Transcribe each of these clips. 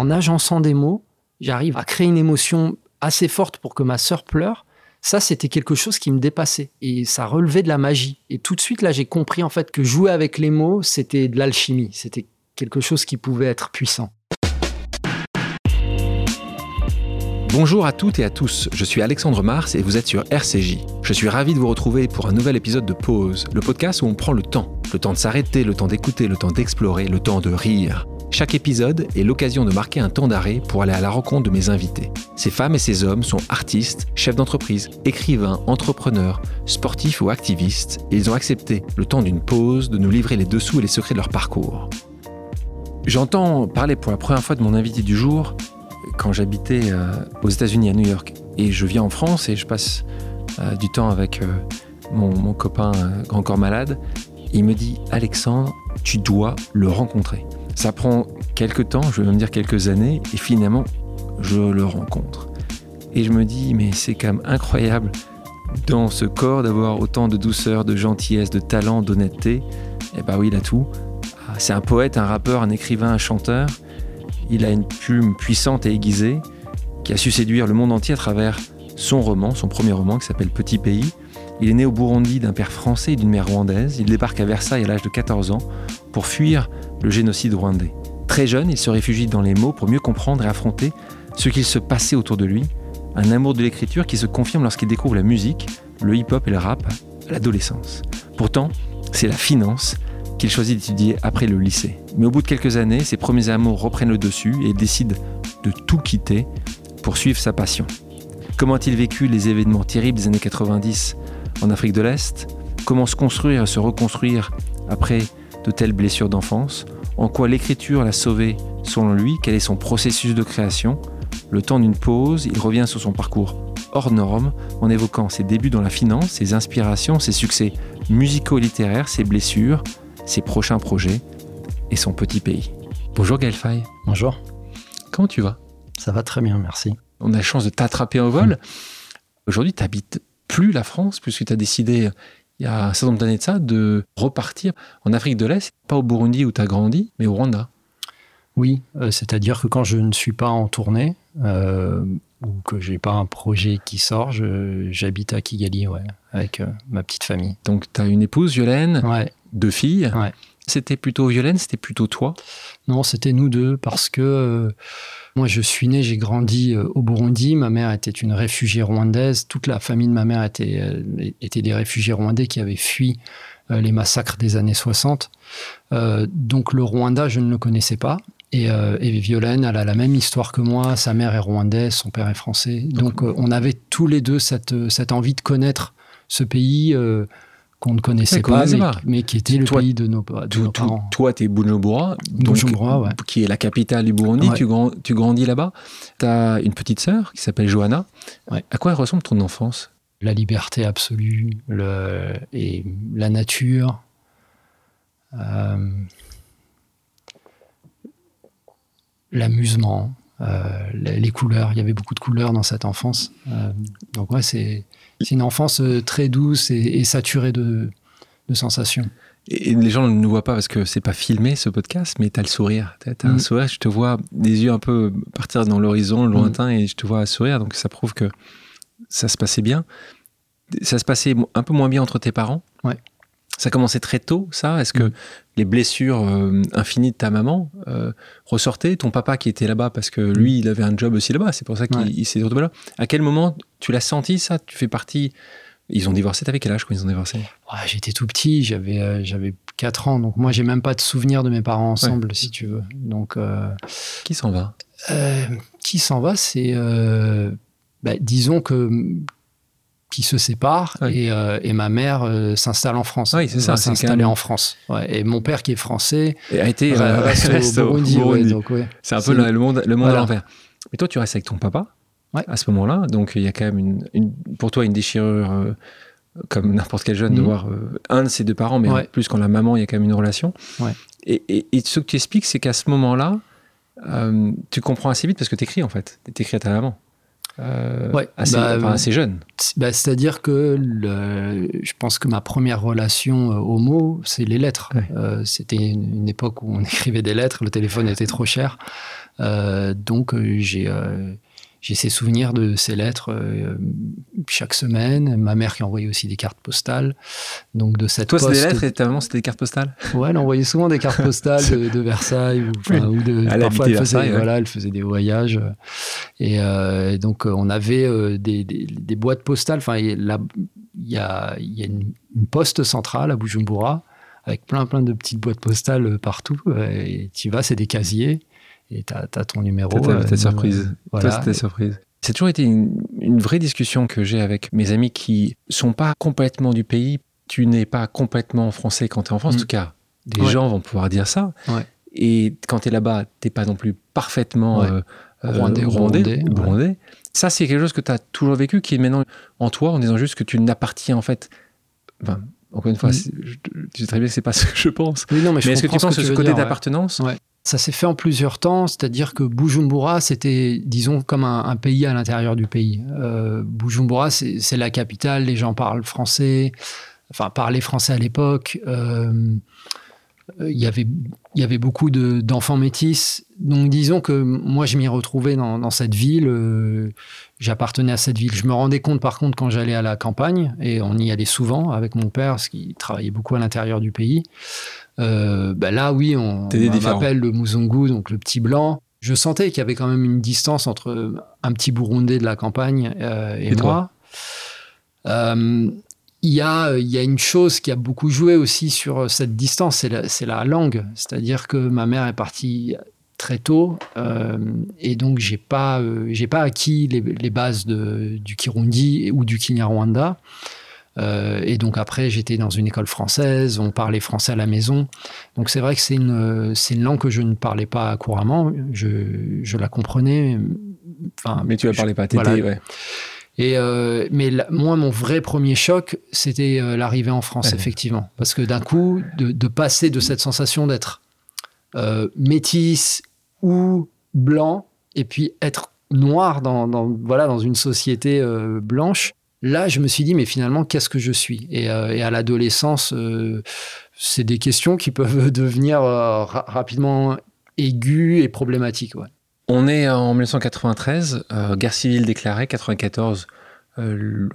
en agençant des mots, j'arrive à créer une émotion assez forte pour que ma sœur pleure. Ça, c'était quelque chose qui me dépassait et ça relevait de la magie. Et tout de suite, là, j'ai compris en fait que jouer avec les mots, c'était de l'alchimie. C'était quelque chose qui pouvait être puissant. Bonjour à toutes et à tous, je suis Alexandre Mars et vous êtes sur RCJ. Je suis ravi de vous retrouver pour un nouvel épisode de Pause, le podcast où on prend le temps. Le temps de s'arrêter, le temps d'écouter, le temps d'explorer, le temps de rire. Chaque épisode est l'occasion de marquer un temps d'arrêt pour aller à la rencontre de mes invités. Ces femmes et ces hommes sont artistes, chefs d'entreprise, écrivains, entrepreneurs, sportifs ou activistes, et ils ont accepté, le temps d'une pause, de nous livrer les dessous et les secrets de leur parcours. J'entends parler pour la première fois de mon invité du jour quand j'habitais euh, aux États-Unis, à New York. Et je viens en France et je passe euh, du temps avec euh, mon, copain grand corps malade. il me dit Alexandre, tu dois le rencontrer. Ça prend quelques temps, je vais même dire quelques années, et finalement, je le rencontre. Et je me dis, mais c'est quand même incroyable dans ce corps d'avoir autant de douceur, de gentillesse, de talent, d'honnêteté. Et eh bah oui, il a tout. Ah, c'est un poète, un rappeur, un écrivain, un chanteur. Il a une plume puissante et aiguisée qui a su séduire le monde entier à travers son roman, son premier roman qui s'appelle Petit Pays. Il est né au Burundi d'un père français et d'une mère rwandaise. Il débarque à Versailles à l'âge de 14 ans pour fuir le génocide rwandais. Très jeune, il se réfugie dans les mots pour mieux comprendre et affronter ce qu'il se passait autour de lui. Un amour de l'écriture qui se confirme lorsqu'il découvre la musique, le hip-hop et le rap à l'adolescence. Pourtant, c'est la finance qu'il choisit d'étudier après le lycée. Mais au bout de quelques années, ses premiers amours reprennent le dessus et il décide de tout quitter pour suivre sa passion. Comment a-t-il vécu les événements terribles des années 90 en Afrique de l'Est? Comment se construire et se reconstruire après de telles blessures d'enfance En quoi l'écriture l'a sauvé selon lui Quel est son processus de création Le temps d'une pause, il revient sur son parcours hors norme en évoquant ses débuts dans la finance, ses inspirations, ses succès musicaux-littéraires, ses blessures, ses prochains projets et son petit pays. Bonjour Gaël Faye. Bonjour. Comment tu vas? Ça va très bien, merci. On a la chance de t'attraper en vol. Aujourd'hui, tu n'habites plus la France puisque tu as décidé, il y a un certain nombre d'années de ça, de repartir en Afrique de l'Est, pas au Burundi où tu as grandi, mais au Rwanda. Oui, euh, c'est-à-dire que quand je ne suis pas en tournée euh, ou que j'ai pas un projet qui sort, j'habite à Kigali, ouais, avec euh, ma petite famille. Donc tu as une épouse, Violaine, ouais deux filles. C'était plutôt Violaine, c'était plutôt toi? Non, c'était nous deux parce que moi je suis né, j'ai grandi euh, au Burundi. Ma mère était une réfugiée rwandaise. Toute la famille de ma mère était, euh, était des réfugiés rwandais qui avaient fui les massacres des années 60. donc le Rwanda, je ne le connaissais pas. Et, Violaine, elle a la même histoire que moi. Sa mère est rwandaise, son père est français. Donc, on avait tous les deux cette, cette envie de connaître ce pays qu'on ne connaissait pas, mais, qui était le pays de nos, de parents. Toi, tu es Bujumbura, qui est la capitale du Burundi. Tu, tu, grandis là-bas. Tu as une petite sœur qui s'appelle Johanna. À quoi ressemble ton enfance? La liberté absolue le, et la nature. Euh, l'amusement, les, couleurs. Il y avait beaucoup de couleurs dans cette enfance. Euh, donc ouais, c'est une enfance euh, très douce et, saturée de, sensations. Et les gens ne nous voient pas parce que c'est pas filmé ce podcast, mais tu as le sourire. Tu as, un mm. sourire, je te vois des yeux un peu partir dans l'horizon mm. lointain et je te vois sourire. Donc ça prouve que ça se passait bien. Ça se passait un peu moins bien entre tes parents. Ouais. Ça commençait très tôt, ça? Est-ce que mm. Les blessures euh, infinies de ta maman euh, ressortaient Ton papa qui était là-bas, parce que lui, il avait un job aussi là-bas, c'est pour ça qu'il s'est retrouvé là. À quel moment tu l'as senti, ça? Tu fais partie. Ils ont divorcé, t'avais quel âge quand ils ont divorcé? J'étais tout petit, j'avais euh, j'avais 4 ans, donc moi j'ai même pas de souvenir de mes parents ensemble, si tu veux. Donc, qui s'en va? Qui s'en va, c'est. Bah, disons que qui se séparent et, euh, et, ma mère euh, s'installe en France. Oui, c'est ça. S'installer en France. et mon père qui est français et a été euh, reste, au Burundi. c'est un peu le, monde, le monde à l'envers. Mais toi, tu restes avec ton papa à ce moment-là. Donc il y a quand même une, pour toi une déchirure comme n'importe quel jeune de mhm. voir un de ses deux parents, mais en plus quand la maman, il y a quand même une relation. Et, et, et, ce que tu expliques, c'est qu'à ce moment-là, tu comprends assez vite parce que tu écris en fait. Tu écris à ta maman. Assez, bah, assez, jeune. Bah, c'est-à-dire que le, je pense que ma première relation au mot, c'est les lettres. C'était une, une, époque où on écrivait des lettres, le téléphone était trop cher. donc j'ai j'ai ces souvenirs de ces lettres euh, chaque semaine. Ma mère qui envoyait aussi des cartes postales. Donc de cette Toi, c'est des lettres et ta maman, c'était des cartes postales? Ouais, elle envoyait souvent des cartes postales de, Versailles. Ou, ou de, parfois, elle faisait, voilà, elle faisait des voyages. Et, euh, donc, on avait euh, des, des, boîtes postales. Enfin, il y a, y a une, poste centrale à Bujumbura avec plein, plein de petites boîtes postales partout. Et tu vas, c'est des casiers et tu as, ton numéro. T'as ta, surprise. Voilà. surprise. C'est toujours été une, vraie discussion que j'ai avec mes amis qui sont pas complètement du pays. Tu n'es pas complètement français quand tu es en France. En mm. tout cas, des gens vont pouvoir dire ça. Et quand tu es là-bas, tu pas non plus parfaitement euh, euh, rwandais, rwandais, Ça, c'est quelque chose que tu as toujours vécu, qui est maintenant en toi, en disant juste que tu n'appartiens en fait. Enfin, encore une fois, mm. je, sais très bien que c'est pas ce que je pense. mais, mais est-ce que tu penses que, ce côté d'appartenance ça s'est fait en plusieurs temps, c'est-à-dire que Bujumbura, c'était, disons, comme un, pays à l'intérieur du pays. Euh, Bujumbura, c'est la capitale, les gens parlent français, enfin, parlaient français à l'époque. Euh, il y avait, il y avait beaucoup d'enfants métis. Donc, disons que moi, je m'y retrouvais dans, cette ville. Euh, j'appartenais à cette ville. Je me rendais compte, par contre, quand j'allais à la campagne, et on y allait souvent avec mon père, parce qu'il travaillait beaucoup à l'intérieur du pays. Euh, bah là, oui, on, m'appelle le Muzungu, donc le petit blanc. Je sentais qu'il y avait quand même une distance entre un petit Burundais de la campagne euh, et, moi. Euh, il y, a, y a une chose qui a beaucoup joué aussi sur cette distance, c'est la, langue. C'est-à-dire que ma mère est partie très tôt et donc j'ai pas j'ai pas acquis les, bases de, du Kirundi ou du Kinyarwanda. Euh, et donc après, j'étais dans une école française, on parlait français à la maison. Donc c'est vrai que c'est une, c'est une langue que je ne parlais pas couramment, je, je la comprenais. Enfin, mais tu la parlais pas, t'étais, ouais. Et euh, mais moi, mon vrai premier choc, c'était euh, l'arrivée en France, effectivement. Parce que d'un coup, de, de, passer de cette sensation d'être métis ou blanc, et puis être noir dans, dans, voilà, dans une société blanche, Là, je me suis dit, mais finalement, qu'est-ce que je suis? Et, euh, à l'adolescence, euh, c'est des questions qui peuvent devenir euh, rapidement aiguës et problématiques. On est en 1993, guerre civile déclarée, 94,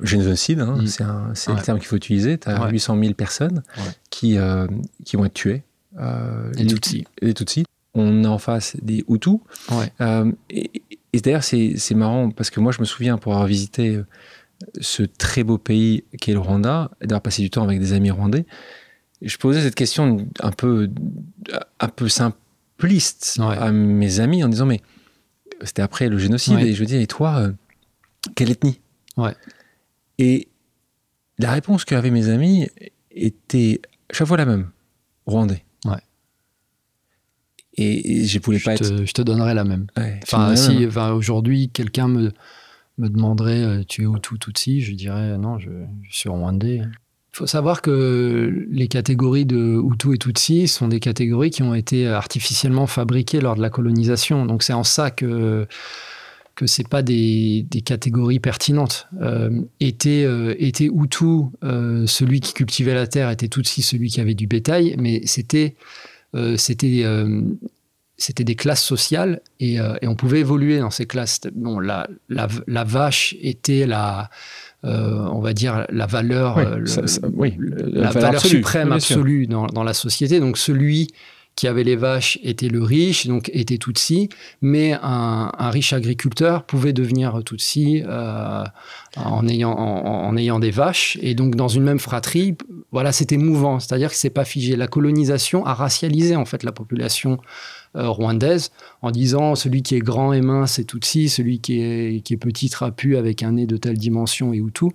génocide, hein, mm. c'est le terme qu'il faut utiliser. Tu as 800 000 personnes qui, qui vont être tuées. les Tutsis. Les Tutsis. On est en face des Hutus. et, et d'ailleurs, c'est marrant parce que moi, je me souviens pour avoir visité ce très beau pays qu'est le Rwanda, et d'avoir passé du temps avec des amis rwandais, je posais cette question un peu, un peu simpliste à mes amis en disant mais c'était après le génocide et je dis et toi euh, quelle ethnie? Ouais. et la réponse qu'avaient mes amis était chaque fois la même rwandais. Et, je pouvais pas être je te donnerais la même. Enfin si enfin, aujourd'hui quelqu'un me me demanderait euh, tu es Hutu Tutsi, je dirais non, je, suis Rwandais. Il faut savoir que les catégories de Hutu et Tutsi sont des catégories qui ont été artificiellement fabriquées lors de la colonisation. Donc c'est en ça que que c'est pas des, des, catégories pertinentes. Euh, était, euh, était Hutu euh, celui qui cultivait la terre, était Tutsi celui qui avait du bétail, mais c'était c'était c'était des classes sociales euh, et, on pouvait évoluer dans ces classes. Bon, la, la, vache était la, euh, on va dire, la valeur, oui, la, valeur, suprême absolue dans, dans, la société. Donc celui qui avait les vaches était le riche, donc était Tutsi, mais un, riche agriculteur pouvait devenir Tutsi en, ayant, en, ayant des vaches. Et donc dans une même fratrie, voilà, c'était mouvant, c'est-à-dire que c'est pas figé. La colonisation a racialisé en fait la population euh, rwandaise en disant celui qui est grand et mince est Tutsi, celui qui est, petit trapu avec un nez de telle dimension est Hutu,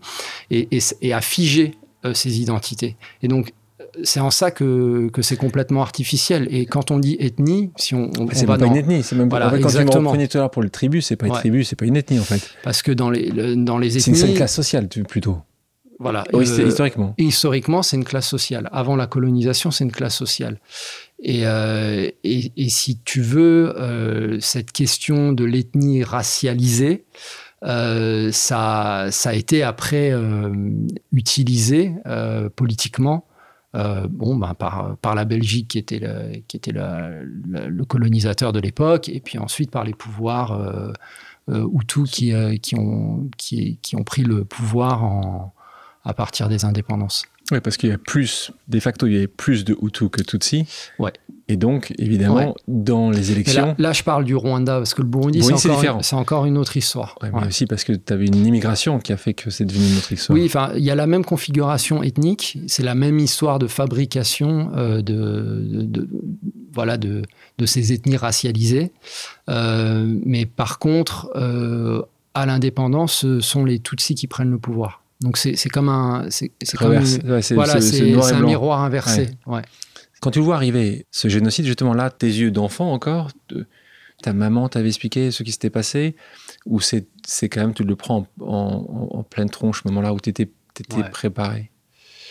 et, et, et a figé euh, ses identités. Et donc c'est en ça que, que c'est complètement artificiel. Et quand on dit ethnie, si on, on c'est pas une ethnie, c'est même voilà, quand exactement. tu me pour le tribu, c'est pas une tribu, c'est pas une ethnie en fait. Parce que dans les dans les ethnies, c'est une classe sociale plutôt. Voilà. Oui, euh, historiquement. Historiquement, c'est une classe sociale. Avant la colonisation, c'est une classe sociale. Euh, et, et, si tu veux, euh, cette question de l'ethnie racialisée, ça, ça a été après utilisé politiquement bon, ben, par, par la Belgique qui était, le, qui était le colonisateur de l'époque, et puis ensuite par les pouvoirs Hutus qui, qui, ont, qui, qui, ont pris le pouvoir en, à partir des indépendances. Oui, parce qu'il y a plus, de facto, il y a plus de Hutus que Tutsis. Ouais. Et donc, évidemment, dans les élections. Là, je parle du Rwanda, parce que le Burundi, c'est encore, encore, une autre histoire. Ouais, mais aussi parce que tu avais une immigration qui a fait que c'est devenu une autre histoire. Oui, enfin, il y a la même configuration ethnique, c'est la même histoire de fabrication euh, de, de, voilà, de, de, ces ethnies racialisées. Euh, mais par contre, euh, à l'indépendance, ce sont les Tutsis qui prennent le pouvoir. Donc c'est comme un, c'est comme voilà, c'est un miroir inversé. Ouais. Quand tu vois arriver ce génocide, justement là, tes yeux d'enfant encore, ta maman t'avait expliqué ce qui s'était passé, ou c'est quand même tu le prends en, pleine tronche, moment-là où tu étais, préparé,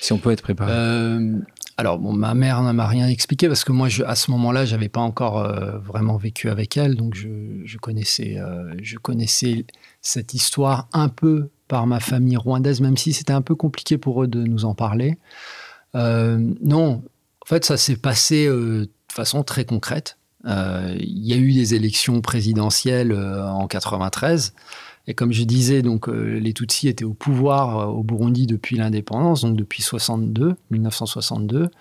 si on peut être préparé. Euh, alors bon, ma mère ne m'a rien expliqué parce que moi, je, à ce moment-là, j'avais pas encore euh, vraiment vécu avec elle, donc je, je connaissais, euh, je connaissais cette histoire un peu par ma famille rwandaise, même si c'était un peu compliqué pour eux de nous en parler. Non, en fait, ça s'est passé euh, de façon très concrète. Euh, il y a eu des élections présidentielles en 93. Et comme je disais, donc les Tutsis étaient au pouvoir au Burundi depuis l'indépendance, donc depuis 62, 1962.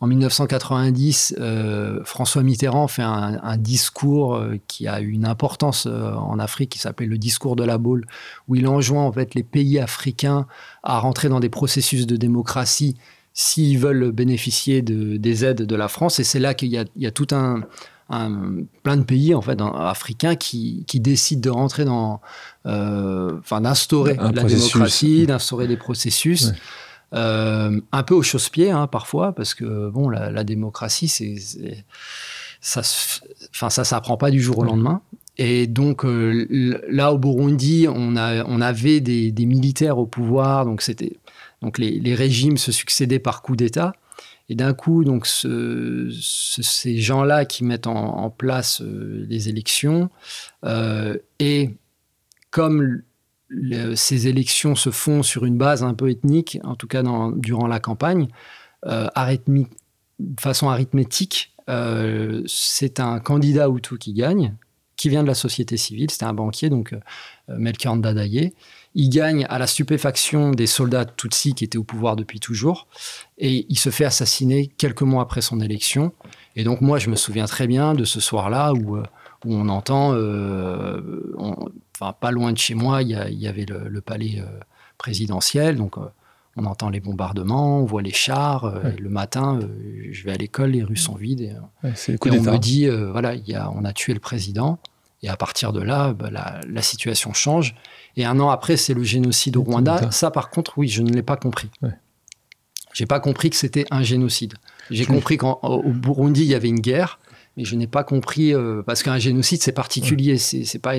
En 1990, euh, François Mitterrand fait un, discours euh, qui a eu une importance euh, en Afrique, qui s'appelle le discours de la boule, où il enjoint en fait les pays africains à rentrer dans des processus de démocratie s'ils veulent bénéficier de, des aides de la France. Et c'est là qu'il y, a tout un, plein de pays en fait africains qui, décident de rentrer dans, enfin d'instaurer la démocratie, d'instaurer des processus. Euh, un peu au chausse-pied hein, parfois, parce que bon, la, démocratie, c'est, ça, enfin ça s'apprend pas du jour au lendemain. Et donc euh, là au Burundi, on, a, on avait des, militaires au pouvoir, donc c'était donc les, régimes se succédaient par coup d'État. Et d'un coup, donc ces gens-là qui mettent en, place euh, les élections, et comme ces élections se font sur une base un peu ethnique, en tout cas durant la campagne, euh, de façon arithmétique, euh, c'est un candidat Hutu qui gagne, qui vient de la société civile, c'était un banquier, donc euh, Melchior Ndadaye. Il gagne à la stupéfaction des soldats Tutsis qui étaient au pouvoir depuis toujours, et il se fait assassiner quelques mois après son élection. Et donc moi, je me souviens très bien de ce soir-là où, où on entend, enfin pas loin de chez moi, il y, avait le, palais euh, présidentiel, donc euh, on entend les bombardements, on voit les chars. Euh, le matin, je vais à l'école, les rues sont vides. Et, on me dit, voilà, y a, on a tué le président. Et à partir de là, bah, la, situation change. Et un an après, c'est le génocide au Rwanda. Ça, par contre, oui, je ne l'ai pas compris. Je J'ai pas compris que c'était un génocide. J'ai compris qu'au Burundi, il y avait une guerre mais je n'ai pas compris euh, parce qu'un génocide c'est particulier, c'est pas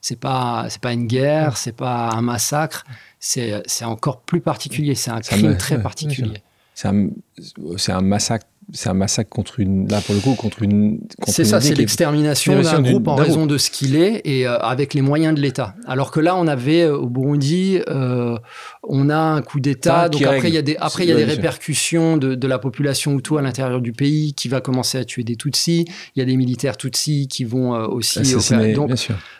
c'est pas c'est pas une guerre, c'est pas un massacre, c'est encore plus particulier, c'est un crime très particulier. C'est un, un massacre c'est un massacre contre une, là pour le coup, contre une. C'est ça, c'est l'extermination d'un groupe en raison de ce qu'il est et euh, avec les moyens de l'État. Alors que là, on avait euh, au Burundi, euh, on a un coup d'État. Donc après, il y a des, après, il y a des répercussions de, de, la population Hutu à l'intérieur du pays qui va commencer à tuer des Tutsis. Il y a des militaires Tutsis qui vont aussi. Donc,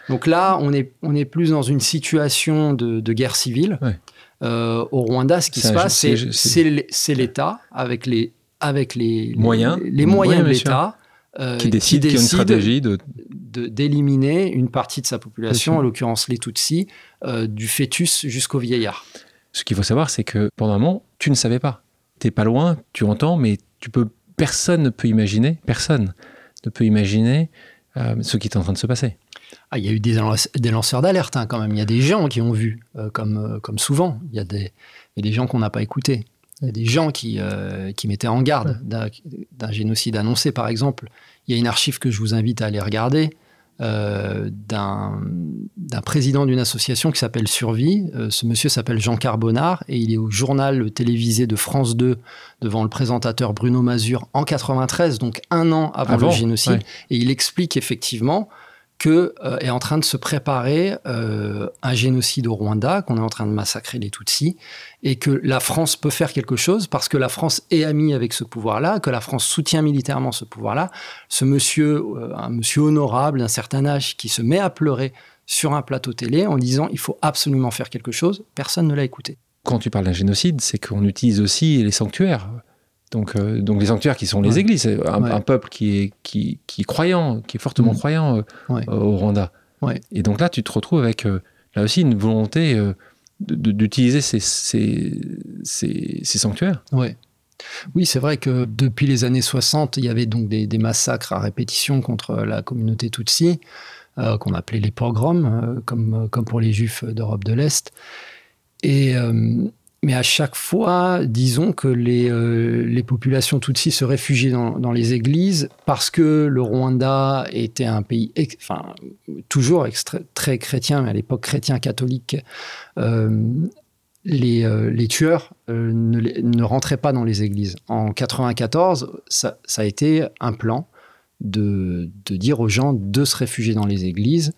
donc là, on est, on est plus dans une situation de, de guerre civile. au Rwanda, ce qui se passe, c'est l'État avec les avec les moyens, les, moyens de l'État euh, qui décide, qui, une stratégie de d'éliminer une partie de sa population, en l'occurrence les Tutsis, euh, du fœtus jusqu'au vieillard. Ce qu'il faut savoir, c'est que pendant un moment, tu ne savais pas. Tu n'es pas loin, tu entends, mais tu peux, personne ne peut imaginer, personne ne peut imaginer euh, ce qui est en train de se passer. Ah, il y a eu des, des lanceurs d'alerte hein, quand même. Il y a des gens qui ont vu, comme, comme souvent. Il y a des, il y a des gens qu'on n'a pas écoutés. Il y a des gens qui, euh, qui mettaient en garde d'un génocide annoncé. Par exemple, il y a une archive que je vous invite à aller regarder euh, d'un président d'une association qui s'appelle Survie. Euh, ce monsieur s'appelle Jean Carbonard et il est au journal télévisé de France 2 devant le présentateur Bruno Mazur en 93, donc un an avant, le génocide. Et il explique effectivement euh, est en train de se préparer euh, un génocide au Rwanda, qu'on est en train de massacrer les Tutsis, et que la France peut faire quelque chose parce que la France est amie avec ce pouvoir-là, que la France soutient militairement ce pouvoir-là. Ce monsieur, euh, un monsieur honorable d'un certain âge, qui se met à pleurer sur un plateau télé en disant il faut absolument faire quelque chose, personne ne l'a écouté. Quand tu parles d'un génocide, c'est qu'on utilise aussi les sanctuaires. Donc, euh, donc les sanctuaires qui sont les églises, un, peuple qui est, qui, qui est croyant, qui est fortement mm. croyant euh, euh, au Rwanda. Et donc là, tu te retrouves avec là aussi une volonté d'utiliser ces, ces, ces, sanctuaires. Oui, c'est vrai que depuis les années 60, il y avait donc des, des massacres à répétition contre la communauté Tutsi, qu'on appelait les pogroms, comme, comme pour les juifs d'Europe de l'Est. Et mais à chaque fois, disons que les, euh, populations tutsis se réfugiaient dans, les églises parce que le Rwanda était un pays, toujours très chrétien, mais à l'époque chrétien catholique. Euh, les, euh, les, tueurs ne, rentraient pas dans les églises. En 94, ça, a été un plan de, dire aux gens de se réfugier dans les églises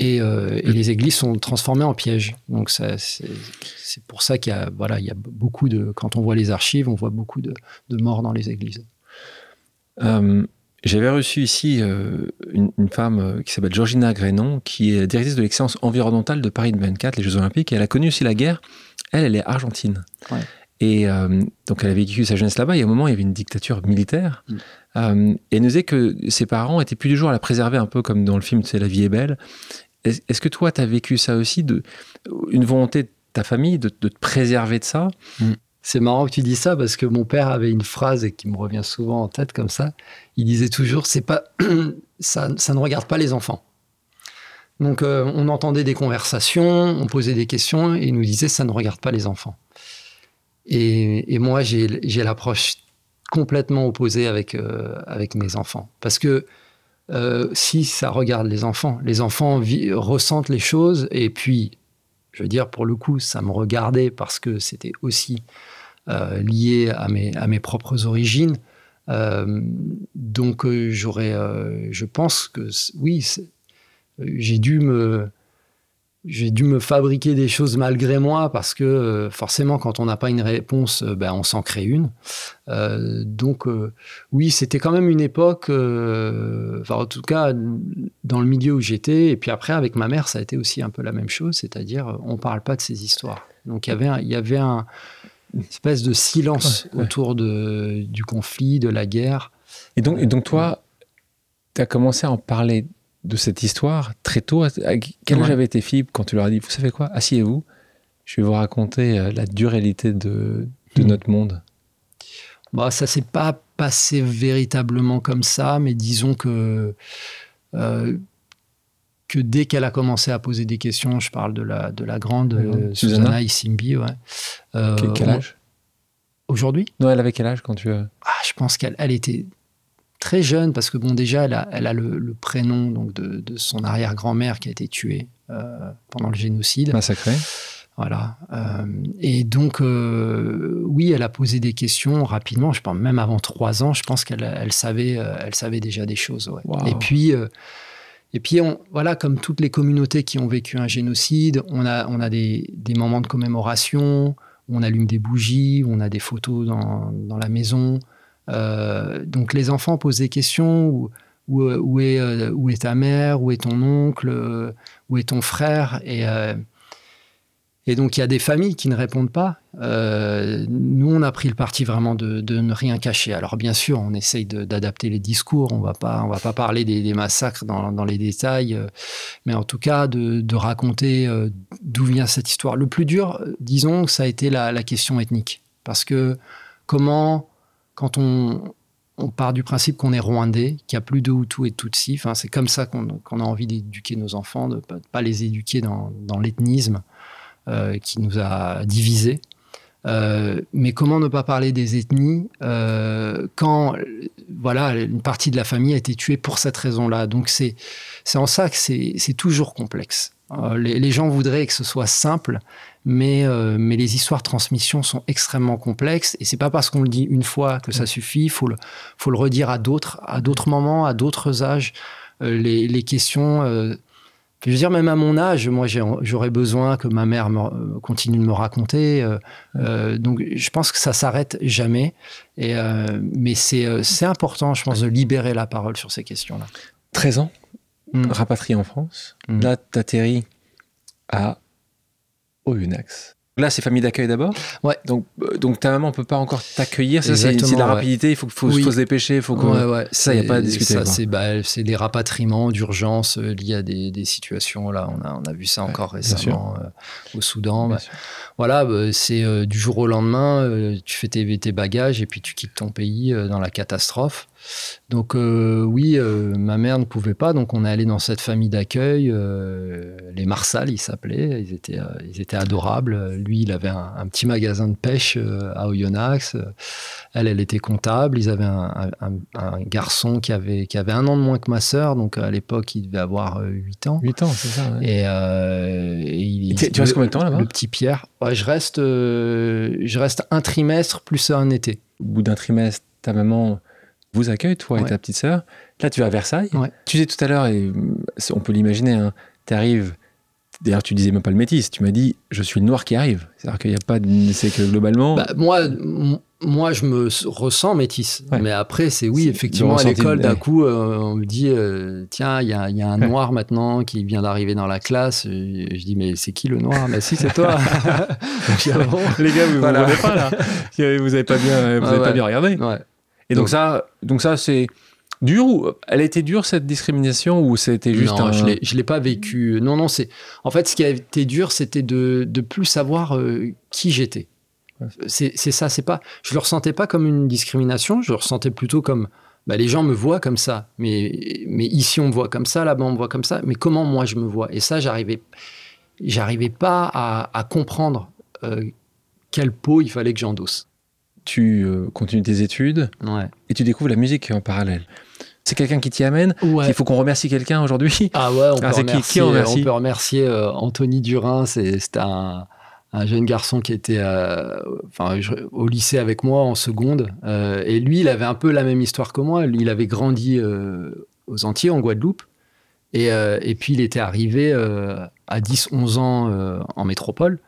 euh, et, les églises sont transformées en pièges. Donc c'est pour ça qu'il y a, voilà, il y a beaucoup de, quand on voit les archives, on voit beaucoup de, morts dans les églises. Euh, j'avais reçu ici euh, une, femme qui s'appelle Georgina Grénon, qui est directrice de l'excellence environnementale de Paris 24, les Jeux Olympiques, et elle a connu aussi la guerre. Elle, elle est argentine. Et donc, elle a vécu sa jeunesse là-bas. Il y a un moment, il y avait une dictature militaire. Mm. et elle nous disait que ses parents étaient plus du jour à la préserver, un peu comme dans le film, tu sais, La vie est belle. Est-ce que toi, tu as vécu ça aussi, de, une volonté de ta famille de, te préserver de ça? Mm. C'est marrant que tu dis ça parce que mon père avait une phrase et qui me revient souvent en tête comme ça. Il disait toujours c'est pas ça, ça ne regarde pas les enfants. Donc euh, on entendait des conversations, on posait des questions et il nous disait ça ne regarde pas les enfants. Et, moi j'ai l'approche complètement opposée avec euh, avec mes enfants parce que euh, si ça regarde les enfants. Les enfants ressentent les choses et puis, je veux dire, pour le coup, ça me regardait parce que c'était aussi euh, lié à mes, à mes propres origines. Euh, donc, j'aurais, je pense que oui, j'ai dû me j'ai dû me fabriquer des choses malgré moi parce que euh, forcément, quand on n'a pas une réponse, euh, ben, on s'en crée une. Euh, donc, oui, c'était quand même une époque, enfin, en tout cas, dans le milieu où j'étais, et puis après, avec ma mère, ça a été aussi un peu la même chose, c'est-à-dire, on ne parle pas de ces histoires. Donc, il y avait il y avait un, une espèce de silence autour de, du conflit, de la guerre. Et donc, et donc toi, tu as commencé à en parler de cette histoire très tôt. quel âge avaient tes filles quand tu leur as dit, vous savez quoi, asseyez-vous, je vais vous raconter euh, la dualité de, hmm. notre monde bah, Ça s'est pas passé véritablement comme ça, mais disons que, euh, que dès qu'elle a commencé à poser des questions, je parle de la, de la grande euh, Susanna Isimbi. Ouais. quel âge? Aujourd'hui? Non, elle avait quel âge quand tu... Ah, je pense qu'elle elle était très jeune, parce que bon, déjà, elle a, elle a le, prénom donc de, de son arrière-grand-mère qui a été tuée euh, pendant le génocide. Massacrée. Voilà. Euh, et donc, euh, oui, elle a posé des questions rapidement. Je pense même avant trois ans, je pense qu'elle elle savait, elle savait déjà des choses. Et puis, et puis, on, voilà, comme toutes les communautés qui ont vécu un génocide, on a, on a des, des moments de commémoration, on allume des bougies, on a des photos dans, dans la maison. Euh, donc les enfants posent des questions est, euh, où est ta mère, où est ton oncle, euh, où est ton frère et, donc il y a des familles qui ne répondent pas. nous, on a pris le parti vraiment de, ne rien cacher. Alors bien sûr, on essaye d'adapter les discours. On on va pas parler des, massacres dans, les détails, mais en tout cas de, raconter d'où vient cette histoire. Le plus dur, disons, ça a été la question ethnique, parce que comment quand on, part du principe qu'on est rwandais, qu'il n'y a plus de Hutu et de Tutsi, enfin, c'est comme ça qu'on a envie d'éduquer nos enfants, de ne pas, les éduquer dans, l'ethnisme euh, qui nous a divisés. Euh, mais comment ne pas parler des ethnies euh, quand voilà une partie de la famille a été tuée pour cette raison-là? Donc c'est en ça que c'est toujours complexe. Les, gens voudraient que ce soit simple, mais, euh, mais les histoires de transmission sont extrêmement complexes et c'est pas parce qu'on le dit une fois que ça suffit, il faut le, faut le redire à d'autres, à d'autres moments, à d'autres âges. les, les, questions. je veux dire, même à mon âge, moi, j'aurais besoin que ma mère continue de me raconter. donc, je pense que ça s'arrête jamais. Et, mais c'est important, je pense, de libérer la parole sur ces questions-là. 13 ans, mm. rapatrié en France. Mm. Là, tu atterris à Oyonnax. Là, c'est famille d'accueil d'abord. Ouais. Donc, euh, donc ta maman peut pas encore t'accueillir. c'est de la rapidité. Il faut, faut, faut, se dépêcher. Il faut ouais, Ça, il n'y a pas à discuter. Ça, c'est bah, des rapatriements d'urgence euh, liés à des, des, situations. Là, on a, on a vu ça encore récemment euh, au Soudan. Bah, voilà, bah, c'est du jour au lendemain. tu fais tes, tes, bagages et puis tu quittes ton pays dans la catastrophe. Donc euh, oui, euh, ma mère ne pouvait pas, donc on est allé dans cette famille d'accueil, euh, les Marsal, ils s'appelaient, ils étaient, ils étaient adorables. Lui, il avait un, petit magasin de pêche à Oyonnax. Elle, elle était comptable. Ils avaient un, garçon qui avait, qui avait un an de moins que ma sœur, donc à l'époque, il devait avoir 8 ans. 8 ans, c'est ça. Et, il, tu restes combien de temps là-bas? Le petit Pierre. je, reste, je reste un trimestre plus un été. Au bout d'un trimestre, ta maman vous accueille, toi et ta petite sœur. Là, tu vas à Versailles. Tu disais tout à l'heure, et on peut l'imaginer, hein, tu arrives. D'ailleurs, tu disais même pas le métis. Tu m'as dit, je suis le noir qui arrive. C'est-à-dire qu'il n'y a pas de. C'est que globalement. Bah, moi, moi, je me ressens métis. Mais après, c'est oui, effectivement, à l'école, d'un coup, euh, on me dit euh, tiens, il y a, y a, un noir maintenant qui vient d'arriver dans la classe. je dis mais c'est qui le noir? Mais si, c'est toi. Les gars, vous ne voilà. pas là? Vous n'avez pas bien, vous avez pas bien regardé. Ouais. Et donc, ça, donc ça c'est dur ou elle a été dure cette discrimination ou c'était juste non, je l'ai, l'ai pas vécu. Non, non, c'est en fait ce qui a été dur, c'était de de plus savoir euh, qui j'étais. C'est, c'est ça, c'est pas. Je le ressentais pas comme une discrimination, je le ressentais plutôt comme bah, les gens me voient comme ça, mais mais ici on me voit comme ça, là-bas on me voit comme ça, mais comment moi je me vois? Et ça, j'arrivais j'arrivais pas à, à comprendre euh, quelle peau il fallait que j'endosse tu euh, continues tes études et tu découvres la musique en parallèle. C'est quelqu'un qui t'y amène. Il faut qu'on remercie quelqu'un aujourd'hui. Ah ouais, on, ah, peut, remercier, on, peut remercier, euh, Anthony Durin. C'était un, jeune garçon qui était euh, enfin, au lycée avec moi en seconde. et lui, il avait un peu la même histoire que moi. Il avait grandi aux Antilles, en Guadeloupe. Et, et, puis, il était arrivé à 10-11 ans en métropole.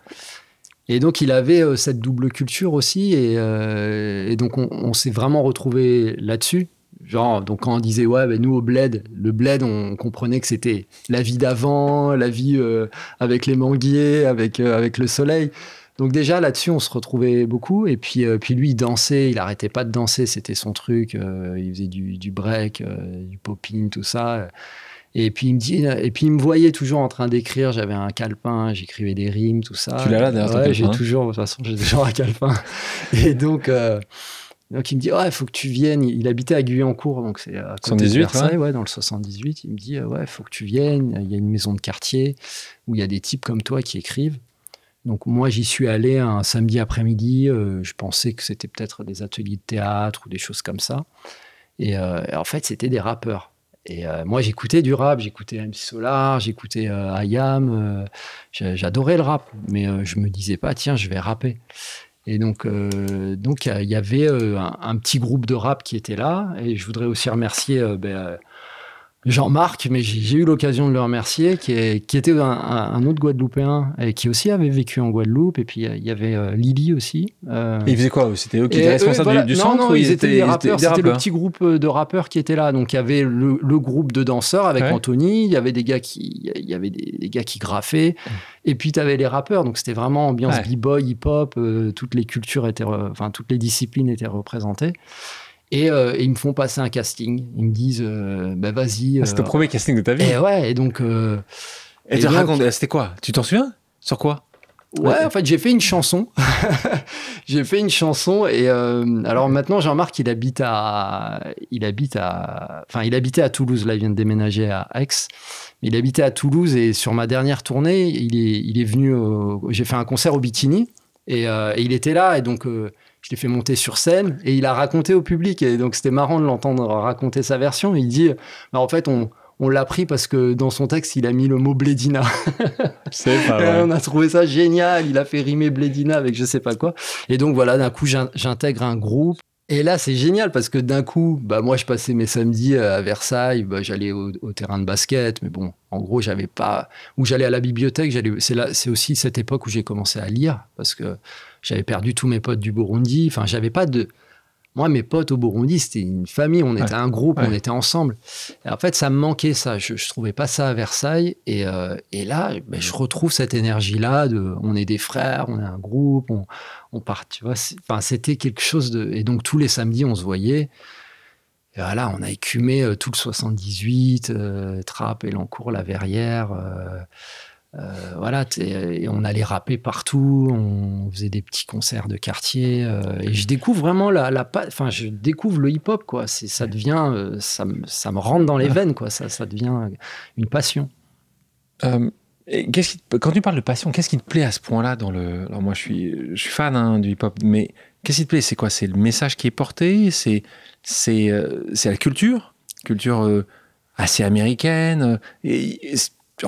Et donc, il avait euh, cette double culture aussi. Et, euh, donc, on, s'est vraiment retrouvé là-dessus. Genre, donc quand on disait, ouais, ben nous au bled, le bled, on, comprenait que c'était la vie d'avant, la vie euh, avec les manguiers, avec, avec le soleil. Donc déjà là-dessus, on se retrouvait beaucoup. Et puis, puis lui, il dansait, il arrêtait pas de danser, c'était son truc. il faisait du, du break, du popping, tout ça. Et puis il me dit, et puis il me voyait toujours en train d'écrire. J'avais un calepin, j'écrivais des rimes, tout ça. Tu l'as là derrière ouais, J'ai toujours, de toute façon, j'ai toujours un calepin. Et donc, euh, donc il me dit, ouais, il faut que tu viennes. Il, habitait à Guyancourt, donc c'est à côté 78, de Versailles, ouais. dans le 78. Il me dit, ouais, il faut que tu viennes. Il y a une maison de quartier où il y a des types comme toi qui écrivent. Donc moi, j'y suis allé un samedi après-midi. Euh, je pensais que c'était peut-être des ateliers de théâtre ou des choses comme ça. Et, euh, et en fait, c'était des rappeurs. Et euh, moi, j'écoutais du rap, j'écoutais MC Solar, j'écoutais euh, Ayam, euh, j'adorais le rap, mais je me disais pas, tiens, je vais rapper. Et donc, donc il y avait un, un, petit groupe de rap qui était là, et je voudrais aussi remercier ben, Jean-Marc, mais j'ai eu l'occasion de le remercier, qui, est, qui était un, autre Guadeloupéen et qui aussi avait vécu en Guadeloupe. Et puis il y avait euh, Lily aussi. Euh, ils faisaient quoi C'était eux qui étaient responsables du, centre Non, ils, étaient, des rappeurs. C'était le petit groupe de rappeurs qui était là. Donc il y avait le, groupe de danseurs avec Anthony. Il y avait des gars qui, il y avait des, gars qui graffaient. Et puis tu avais les rappeurs. Donc c'était vraiment ambiance b-boy, hip-hop. Euh, toutes les cultures étaient, enfin toutes les disciplines étaient représentées. Euh, et, ils me font passer un casting. Ils me disent, euh, bah vas-y. Ah, c'était le premier casting de ta vie. Et ouais, et donc. Euh, et, tu raconté, c'était quoi? Tu t'en souviens? Sur quoi? Ouais, en fait, j'ai fait une chanson. j'ai fait une chanson et alors maintenant Jean-Marc, il habite à, il habite à, enfin, il habitait à Toulouse. Là, il vient de déménager à Aix. Il habitait à Toulouse et sur ma dernière tournée, il est, il est venu. j'ai fait un concert au Bikini et, et, il était là et donc je l'ai fait monter sur scène et il a raconté au public. Et donc, c'était marrant de l'entendre raconter sa version. Il dit, bah, en fait, on, on l'a pris parce que dans son texte, il a mis le mot Blédina. C'est pas vrai. On a trouvé ça génial. Il a fait rimer Blédina avec je sais pas quoi. Et donc, voilà, d'un coup, j'intègre un groupe. Et là, c'est génial parce que d'un coup, bah, moi, je passais mes samedis à Versailles, bah, j'allais au, terrain de basket, mais bon, en gros, j'avais pas. Ou j'allais à la bibliothèque, c'est, c'est aussi cette époque où j'ai commencé à lire parce que j'avais perdu tous mes potes du Burundi. Enfin, j'avais pas de. Moi, mes potes au Burundi, c'était une famille, on était un groupe, on était ensemble. Et en fait, ça me manquait ça. Je, je trouvais pas ça à Versailles. Et, euh, et là, ben, je retrouve cette énergie-là de on est des frères, on est un groupe, on, on part, tu vois. Enfin, c'était quelque chose de. Et donc, tous les samedis, on se voyait. Et voilà, on a écumé euh, tout le 78, euh, Trappe, Elancourt, La Verrière. Euh, euh, voilà, et on allait rapper partout, on faisait des petits concerts de quartier, euh, et je découvre vraiment la, la enfin, je découvre le hip-hop, quoi. C'est, ça devient, euh, ça, me, ça me rentre dans les veines, quoi. Ça, ça devient une passion. qu'est-ce qui, quand tu parles de passion, qu'est-ce qui te plaît à ce point-là dans le Alors moi, je suis, je suis fan hein, du hip-hop, mais qu'est-ce qui te plaît? C'est quoi? C'est le message qui est porté? C'est, c'est, c'est la culture, culture assez américaine. Et,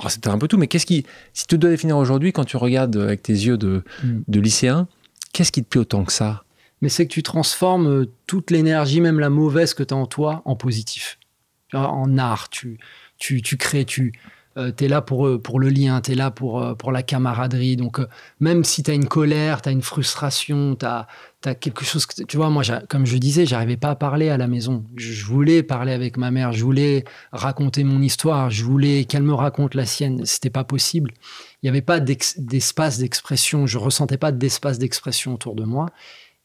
c'était un peu tout, mais qu'est-ce qui, si tu dois définir aujourd'hui, quand tu regardes avec tes yeux de, mm. de lycéen, qu'est-ce qui te plaît autant que ça? Mais c'est que tu transformes euh, toute l'énergie, même la mauvaise que tu as en toi, en positif. En art, tu, tu, tu crées, tu, euh, tu es là pour, euh, pour le lien, tu es là pour, euh, pour la camaraderie. Donc, même si tu as une colère, tu as une frustration, tu as, quelque chose que. Tu vois, moi, comme je disais, j'arrivais pas à parler à la maison. Je voulais parler avec ma mère, je voulais raconter mon histoire, je voulais qu'elle me raconte la sienne. C'était pas possible. Il n'y avait pas d'espace d'expression, je ressentais pas d'espace d'expression autour de moi.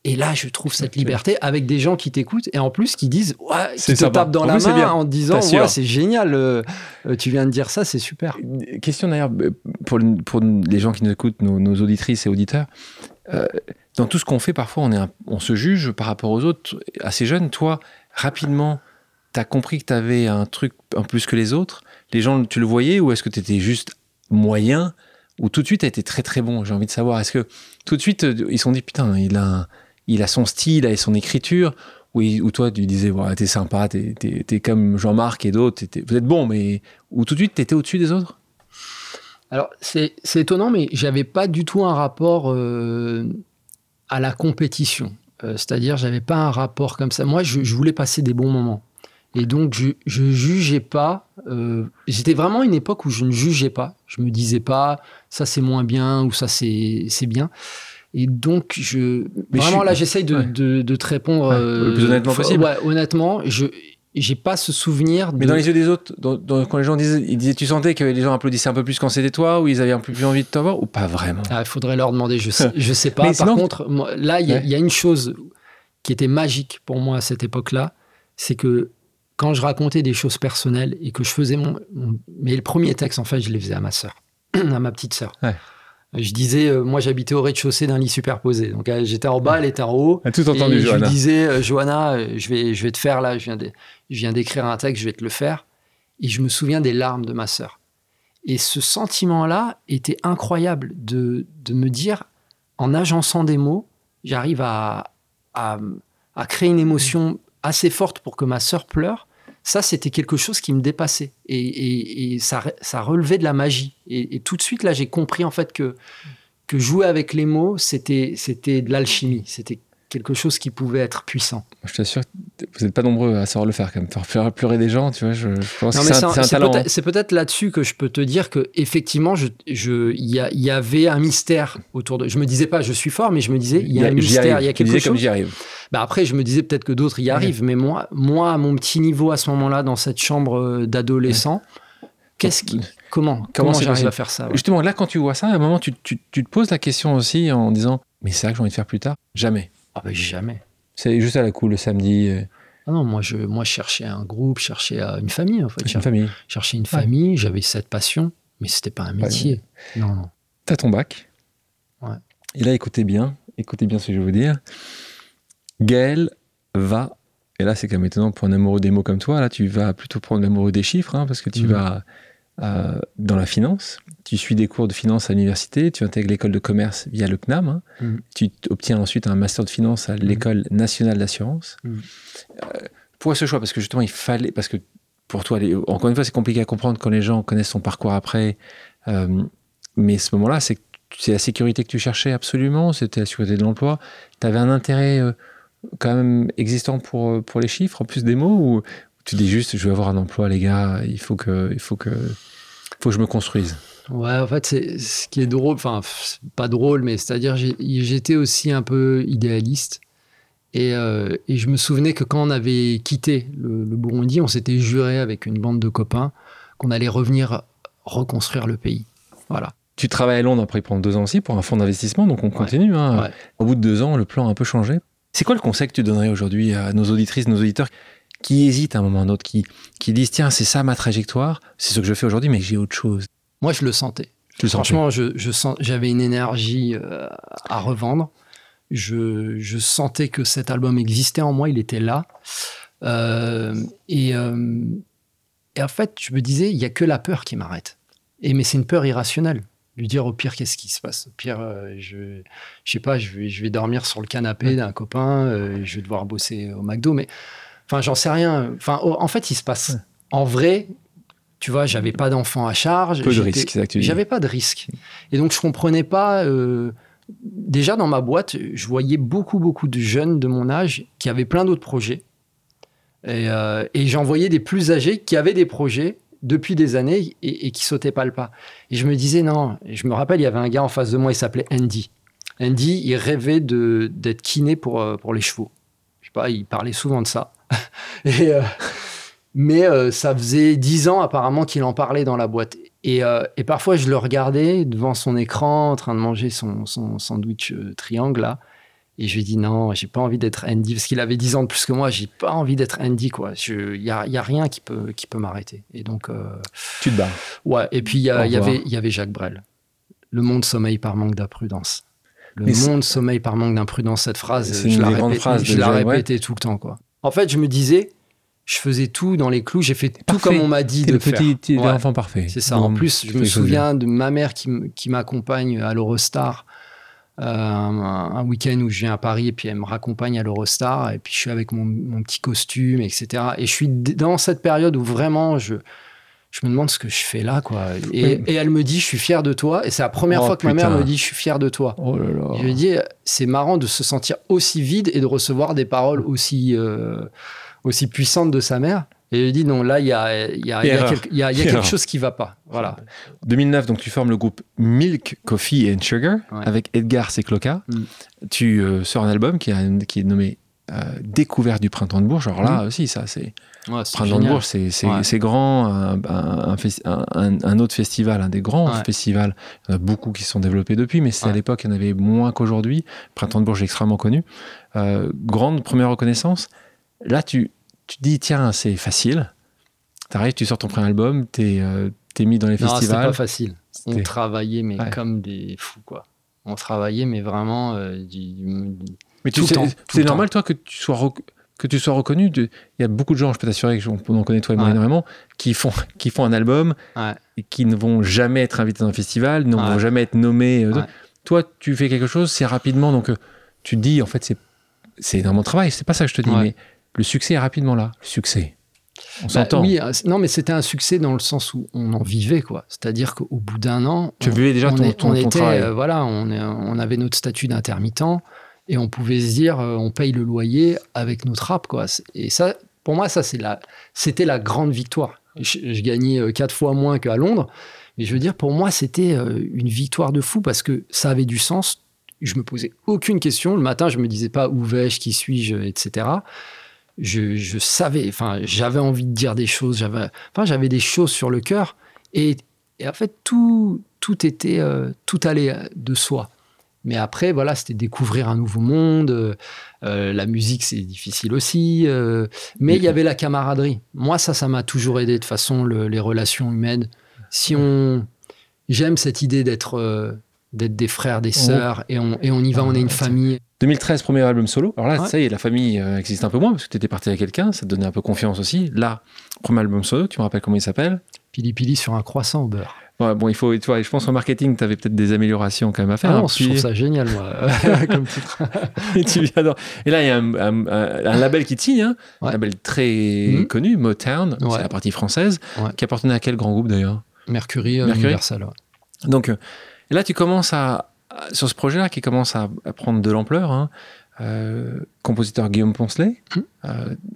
Et là, je trouve cette liberté avec des gens qui t'écoutent et en plus qui disent, ouais, qui te tapent dans la main en disant, ouais, c'est génial, euh, euh, tu viens de dire ça, c'est super. Question d'ailleurs pour, pour, les gens qui nous écoutent, nos, auditrices et auditeurs. Euh, dans tout ce qu'on fait, parfois, on, est on se juge par rapport aux autres. Assez jeune, toi, rapidement, tu as compris que tu avais un truc en plus que les autres? Les gens, tu le voyais ou est-ce que tu étais juste moyen ou tout de suite, tu as été très très bon? J'ai envie de savoir. Est-ce que tout de suite, ils se sont dit, putain, il a un il a son style, a son écriture, où, toi tu disais, voilà, t'es sympa, t'es, es, comme Jean-Marc et d'autres, vous êtes bon, mais où tout de suite t'étais au-dessus des autres? Alors c'est, étonnant, mais j'avais pas du tout un rapport euh, à la compétition. Euh, c'est-à-dire, j'avais pas un rapport comme ça. Moi, je, voulais passer des bons moments. Et donc, je, je jugeais pas. Euh, c'était vraiment une époque où je ne jugeais pas. Je me disais pas, ça c'est moins bien ou ça c'est bien. Et donc, je, vraiment là, j'essaye de, de, te répondre le plus honnêtement possible. Ouais, honnêtement, je j'ai pas ce souvenir. Mais dans les yeux des autres, quand les gens disaient, ils disaient, tu sentais que les gens applaudissaient un peu plus quand c'était toi, ou ils avaient un peu plus envie de t'avoir, ou pas vraiment? Ah, Il faudrait leur demander, je sais, je sais pas. Par contre, là, il y, a une chose qui était magique pour moi à cette époque-là, c'est que quand je racontais des choses personnelles et que je faisais mon, mais le premier texte, en fait, je les faisais à ma sœur, à ma petite sœur. Je disais, euh, moi j'habitais au rez-de-chaussée d'un lit superposé. Donc euh, j'étais en bas, elle était en haut. tout entendu, et Je lui disais, euh, Johanna, je vais, je vais te faire là, je viens, je viens d'écrire un texte, je vais te le faire. Et je me souviens des larmes de ma sœur. Et ce sentiment-là était incroyable de, de, me dire, en agençant des mots, j'arrive à, à, à créer une émotion assez forte pour que ma sœur pleure ça, c'était quelque chose qui me dépassait. Et, ça, relevait de la magie. Et, tout de suite, là, j'ai compris en fait que, que jouer avec les mots, c'était de l'alchimie. C'était quelque chose qui pouvait être puissant. Je t'assure, vous n'êtes pas nombreux à savoir le faire quand même. Faire pleurer des gens, tu vois, je, pense que c'est un, talent. C'est peut-être là-dessus que je peux te dire que effectivement, il je, y, y, avait un mystère autour de. Je me disais pas, je suis fort, mais je me disais, il y a un mystère, il y a quelque chose. Comme j'y arrive. Bah après, je me disais peut-être que d'autres y arrivent, mais moi, moi, à mon petit niveau à ce moment-là, dans cette chambre euh, d'adolescent, qu'est-ce qui, comment, comment, j'arrive à faire ça Justement, là, quand tu vois ça, à un moment, tu, tu, tu te poses la question aussi en disant, mais c'est ça que j'ai envie de faire plus tard? Jamais. Ah ben jamais. C'est juste à la cool le samedi. Euh. Ah non, moi je, moi cherchais un groupe, je cherchais euh, une famille en fait. Une famille. Cherchais une famille, j'avais cette passion, mais c'était pas un métier. Non, non. T'as ton bac. Ouais. Et là, écoutez bien, écoutez bien ce que je vais vous dire. Gaël va, et là c'est quand même étonnant pour un amoureux des mots comme toi, là tu vas plutôt prendre l'amoureux des chiffres, hein, parce que tu mmh. vas euh, dans la finance. Tu suis des cours de finance à l'université, tu intègres l'école de commerce via le CNAM, hein. mm. tu obtiens ensuite un master de finance à mm. l'école nationale d'assurance. Mm. Euh, pourquoi ce choix Parce que justement, il fallait. Parce que pour toi, encore une fois, c'est compliqué à comprendre quand les gens connaissent ton parcours après. Euh, mais ce moment-là, c'est la sécurité que tu cherchais absolument, c'était la sécurité de l'emploi. Tu avais un intérêt quand même existant pour, pour les chiffres, en plus des mots Ou tu dis juste, je veux avoir un emploi, les gars, il faut que, il faut que, faut que je me construise Ouais, en fait, c'est ce qui est drôle, enfin, pas drôle, mais c'est-à-dire, j'étais aussi un peu idéaliste. Et, euh, et, je me souvenais que quand on avait quitté le, le Burundi, on s'était juré avec une bande de copains qu'on allait revenir reconstruire le pays. Voilà. Tu travailles à Londres après prendre deux ans aussi pour un fonds d'investissement, donc on continue. Hein. Au bout de deux ans, le plan a un peu changé. C'est quoi le conseil que tu donnerais aujourd'hui à nos auditrices, nos auditeurs qui hésitent à un moment ou à un autre, qui, qui disent tiens, c'est ça ma trajectoire, c'est ce que je fais aujourd'hui, mais j'ai autre chose Moi, je le sentais. Franchement, je, je sens, j'avais une énergie euh, à revendre. Je, je, sentais que cet album existait en moi, il était là. Euh, et, euh, et, en fait, je me disais, il n'y a que la peur qui m'arrête. Et mais c'est une peur irrationnelle. Lui dire au pire, qu'est-ce qui se passe? Au pire, je, je sais pas, je vais, je vais dormir sur le canapé d'un copain, je vais devoir bosser au McDo, mais enfin, j'en sais rien. Enfin, en fait, il se passe. En vrai, tu vois, j'avais pas d'enfant à charge. Peu de risque, c'est J'avais pas de risque. Et donc, je comprenais pas. Euh, déjà, dans ma boîte, je voyais beaucoup, beaucoup de jeunes de mon âge qui avaient plein d'autres projets. Et, euh, j'en voyais des plus âgés qui avaient des projets depuis des années et, qui sautaient pas le pas. Et je me disais, non, je me rappelle, il y avait un gars en face de moi, il s'appelait Andy. Andy, il rêvait d'être kiné pour, euh, pour les chevaux. Je sais pas, il parlait souvent de ça. et, mais euh, ça faisait dix ans apparemment qu'il en parlait dans la boîte. Et, euh, et, parfois, je le regardais devant son écran en train de manger son, son sandwich euh, triangle là. Et je lui dis non, j'ai pas envie d'être Andy parce qu'il avait 10 ans de plus que moi. J'ai pas envie d'être Andy quoi. Il y a, y a, rien qui peut qui peut m'arrêter. Et donc tu te bats. Ouais. Et puis il y, y, avait il y avait Jacques Brel. Le monde sommeille par manque d'imprudence. Le monde sommeille par manque d'imprudence. Cette phrase, je la, je la répétais tout le temps quoi. En fait, je me disais, je faisais tout dans les clous, j'ai fait tout comme on m'a dit de le faire. petit enfant parfait. C'est ça. En plus, je me souviens de ma mère qui m'accompagne à l'Eurostar euh, un, week-end où je viens à Paris et puis elle me raccompagne à l'Eurostar et puis je suis avec mon, petit costume, etc. Et je suis dans cette période où vraiment je, je me demande ce que je fais là, quoi. Et, elle me dit, je suis fier de toi. Et c'est la première oh, fois que ma mère me dit, je suis fier de toi. Oh là là. Je lui dis, c'est marrant de se sentir aussi vide et de recevoir des paroles aussi. Euh, aussi puissante de sa mère. Et il dit non, là, il y a, y a, y a, quelque chose qui va pas. Voilà. 2009, donc tu formes le groupe Milk, Coffee and Sugar avec Edgar Secloca. Mm. Tu euh, sors un album qui, qui est nommé euh, Découverte du Printemps de Bourges. Alors là mm. aussi, ça, c'est. Printemps de Bourges, c'est grand. Un, un, un, autre festival, un des grands festivals. Il y en a beaucoup qui se sont développés depuis, mais c'est à l'époque, il y en avait moins qu'aujourd'hui. Printemps de Bourges est extrêmement connu. Euh, grande première reconnaissance. Là, tu, tu te dis, tiens, c'est facile. T'arrives, tu sors ton premier album, t'es euh, es mis dans les festivals. Non, c'était pas facile. On travaillait, mais comme des fous, quoi. On travaillait, mais vraiment. Euh, mais tu c'est normal, toi, que tu sois, que tu sois reconnu. Il y a beaucoup de gens, je peux t'assurer, qu'on en connaît toi et moi énormément, qui font, qui font un album et qui ne vont jamais être invités dans un festival, ne vont jamais être nommés. Euh, toi, tu fais quelque chose, c'est rapidement, donc tu te dis, en fait, c'est énormément de travail. C'est pas ça que je te dis, mais le succès est rapidement là. Le succès. On bah s'entend. Oui, euh, non, mais c'était un succès dans le sens où on en vivait, quoi. C'est-à-dire qu'au bout d'un an, tu vivais déjà ton, ton, était, travail. Euh, voilà, on, on, avait notre statut d'intermittent et on pouvait se dire, euh, on paye le loyer avec notre rap, quoi. Et ça, pour moi, ça c'est c'était la grande victoire. Je, gagnais quatre fois moins qu'à Londres, mais je veux dire, pour moi, c'était une victoire de fou parce que ça avait du sens. Je me posais aucune question. Le matin, je me disais pas où vais-je, qui suis-je, etc je, savais, enfin, j'avais envie de dire des choses, j'avais, enfin, j'avais des choses sur le cœur, et, en fait, tout, tout était, euh, tout allait de soi. Mais après, voilà, c'était découvrir un nouveau monde. Euh, la musique, c'est difficile aussi. Euh, mais il y avait la camaraderie. Moi, ça, ça m'a toujours aidé de façon les relations humaines. Si on, j'aime cette idée d'être, d'être des frères, des sœurs, et on, et on y va, on est une famille. 2013, premier album solo. Alors là, ça y est, la famille euh, existe un peu moins parce que tu étais parti avec quelqu'un, ça te donnait un peu confiance aussi. Là, premier album solo, tu me rappelles comment il s'appelle? Pili Pili sur un croissant au beurre. Ouais, bon, il faut, tu vois, je pense qu'en marketing, tu avais peut-être des améliorations quand même à faire. Ah non, je trouve ça génial, moi, comme titre. et, tu et là, il y a un, label qui tient, hein, un label très mhm. connu, Motown, c'est la partie française, qui appartenait à quel grand groupe d'ailleurs? Mercury, euh, Universal. Donc, euh, et là, tu commences à, sur ce projet-là qui commence à, prendre de l'ampleur, hein, compositeur Guillaume Poncelet, Mmh.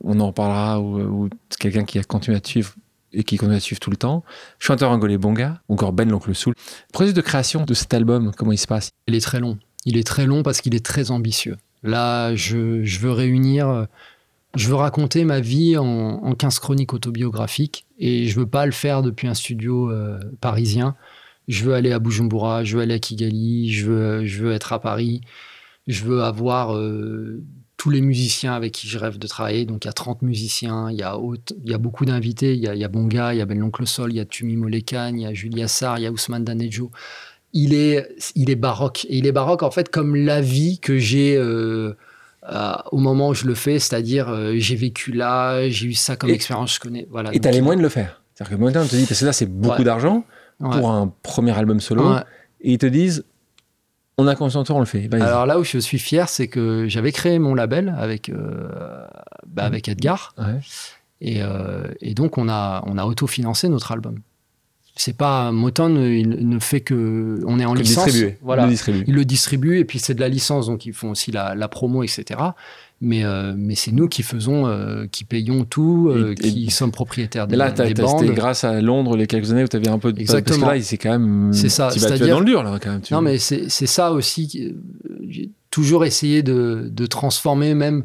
on en reparlera, ou, ou quelqu'un qui a continué à te suivre et qui continue à suivre tout le temps. Chanteur angolais Bonga, ou encore Ben l'oncle Soul. Le processus de création de cet album, comment il se passe? Il est très long. Il est très long parce qu'il est très ambitieux. Là, je, veux réunir, je veux raconter ma vie en, en 15 chroniques autobiographiques et je veux pas le faire depuis un studio euh, parisien. Je veux aller à Bujumbura, je veux aller à Kigali, je veux, je veux être à Paris, je veux avoir euh, tous les musiciens avec qui je rêve de travailler. Donc il y a 30 musiciens, il y a, haute- il y a beaucoup d'invités, il y a, il y a Bonga, il y a Ben l'Oncle Sol, il y a Tumi Molekan, il y a Julia Sarr, il y a Ousmane Danejo. Il est, il est baroque. Et il est baroque en fait comme la vie que j'ai euh, euh, au moment où je le fais, c'est-à-dire euh, j'ai vécu là, j'ai eu ça comme Et- expérience, je connais. Voilà, Et Donc, t'as les moyens de le faire. C'est-à-dire que maintenant, on te dit, parce que là, c'est beaucoup Ouais. d'argent ouais. pour un premier album solo, Ouais. et ils te disent, on a conscience on le fait. Alors là où je suis fier, c'est que j'avais créé mon label avec, euh, bah, avec Edgar. Ouais. Et, euh, et donc, on a, on a autofinancé notre album. C'est pas Motown, il ne fait que. On est en Que licence. Voilà. Le distribuer. Ils le distribuent et puis c'est de la licence, donc ils font aussi la, la promo, etc. Mais, euh, mais c'est nous qui faisons, euh, qui payons tout, euh, Et- et- qui sommes propriétaires des, là, des bandes. c'était grâce à Londres les quelques années où tu avais un peu de. Exactement. Parce que là, c'est quand même. C'est ça, Tu vas, c'est-à-dire- dans le dur, là, quand même. Tu- Non, mais c'est ça aussi. J'ai toujours essayé de, de transformer même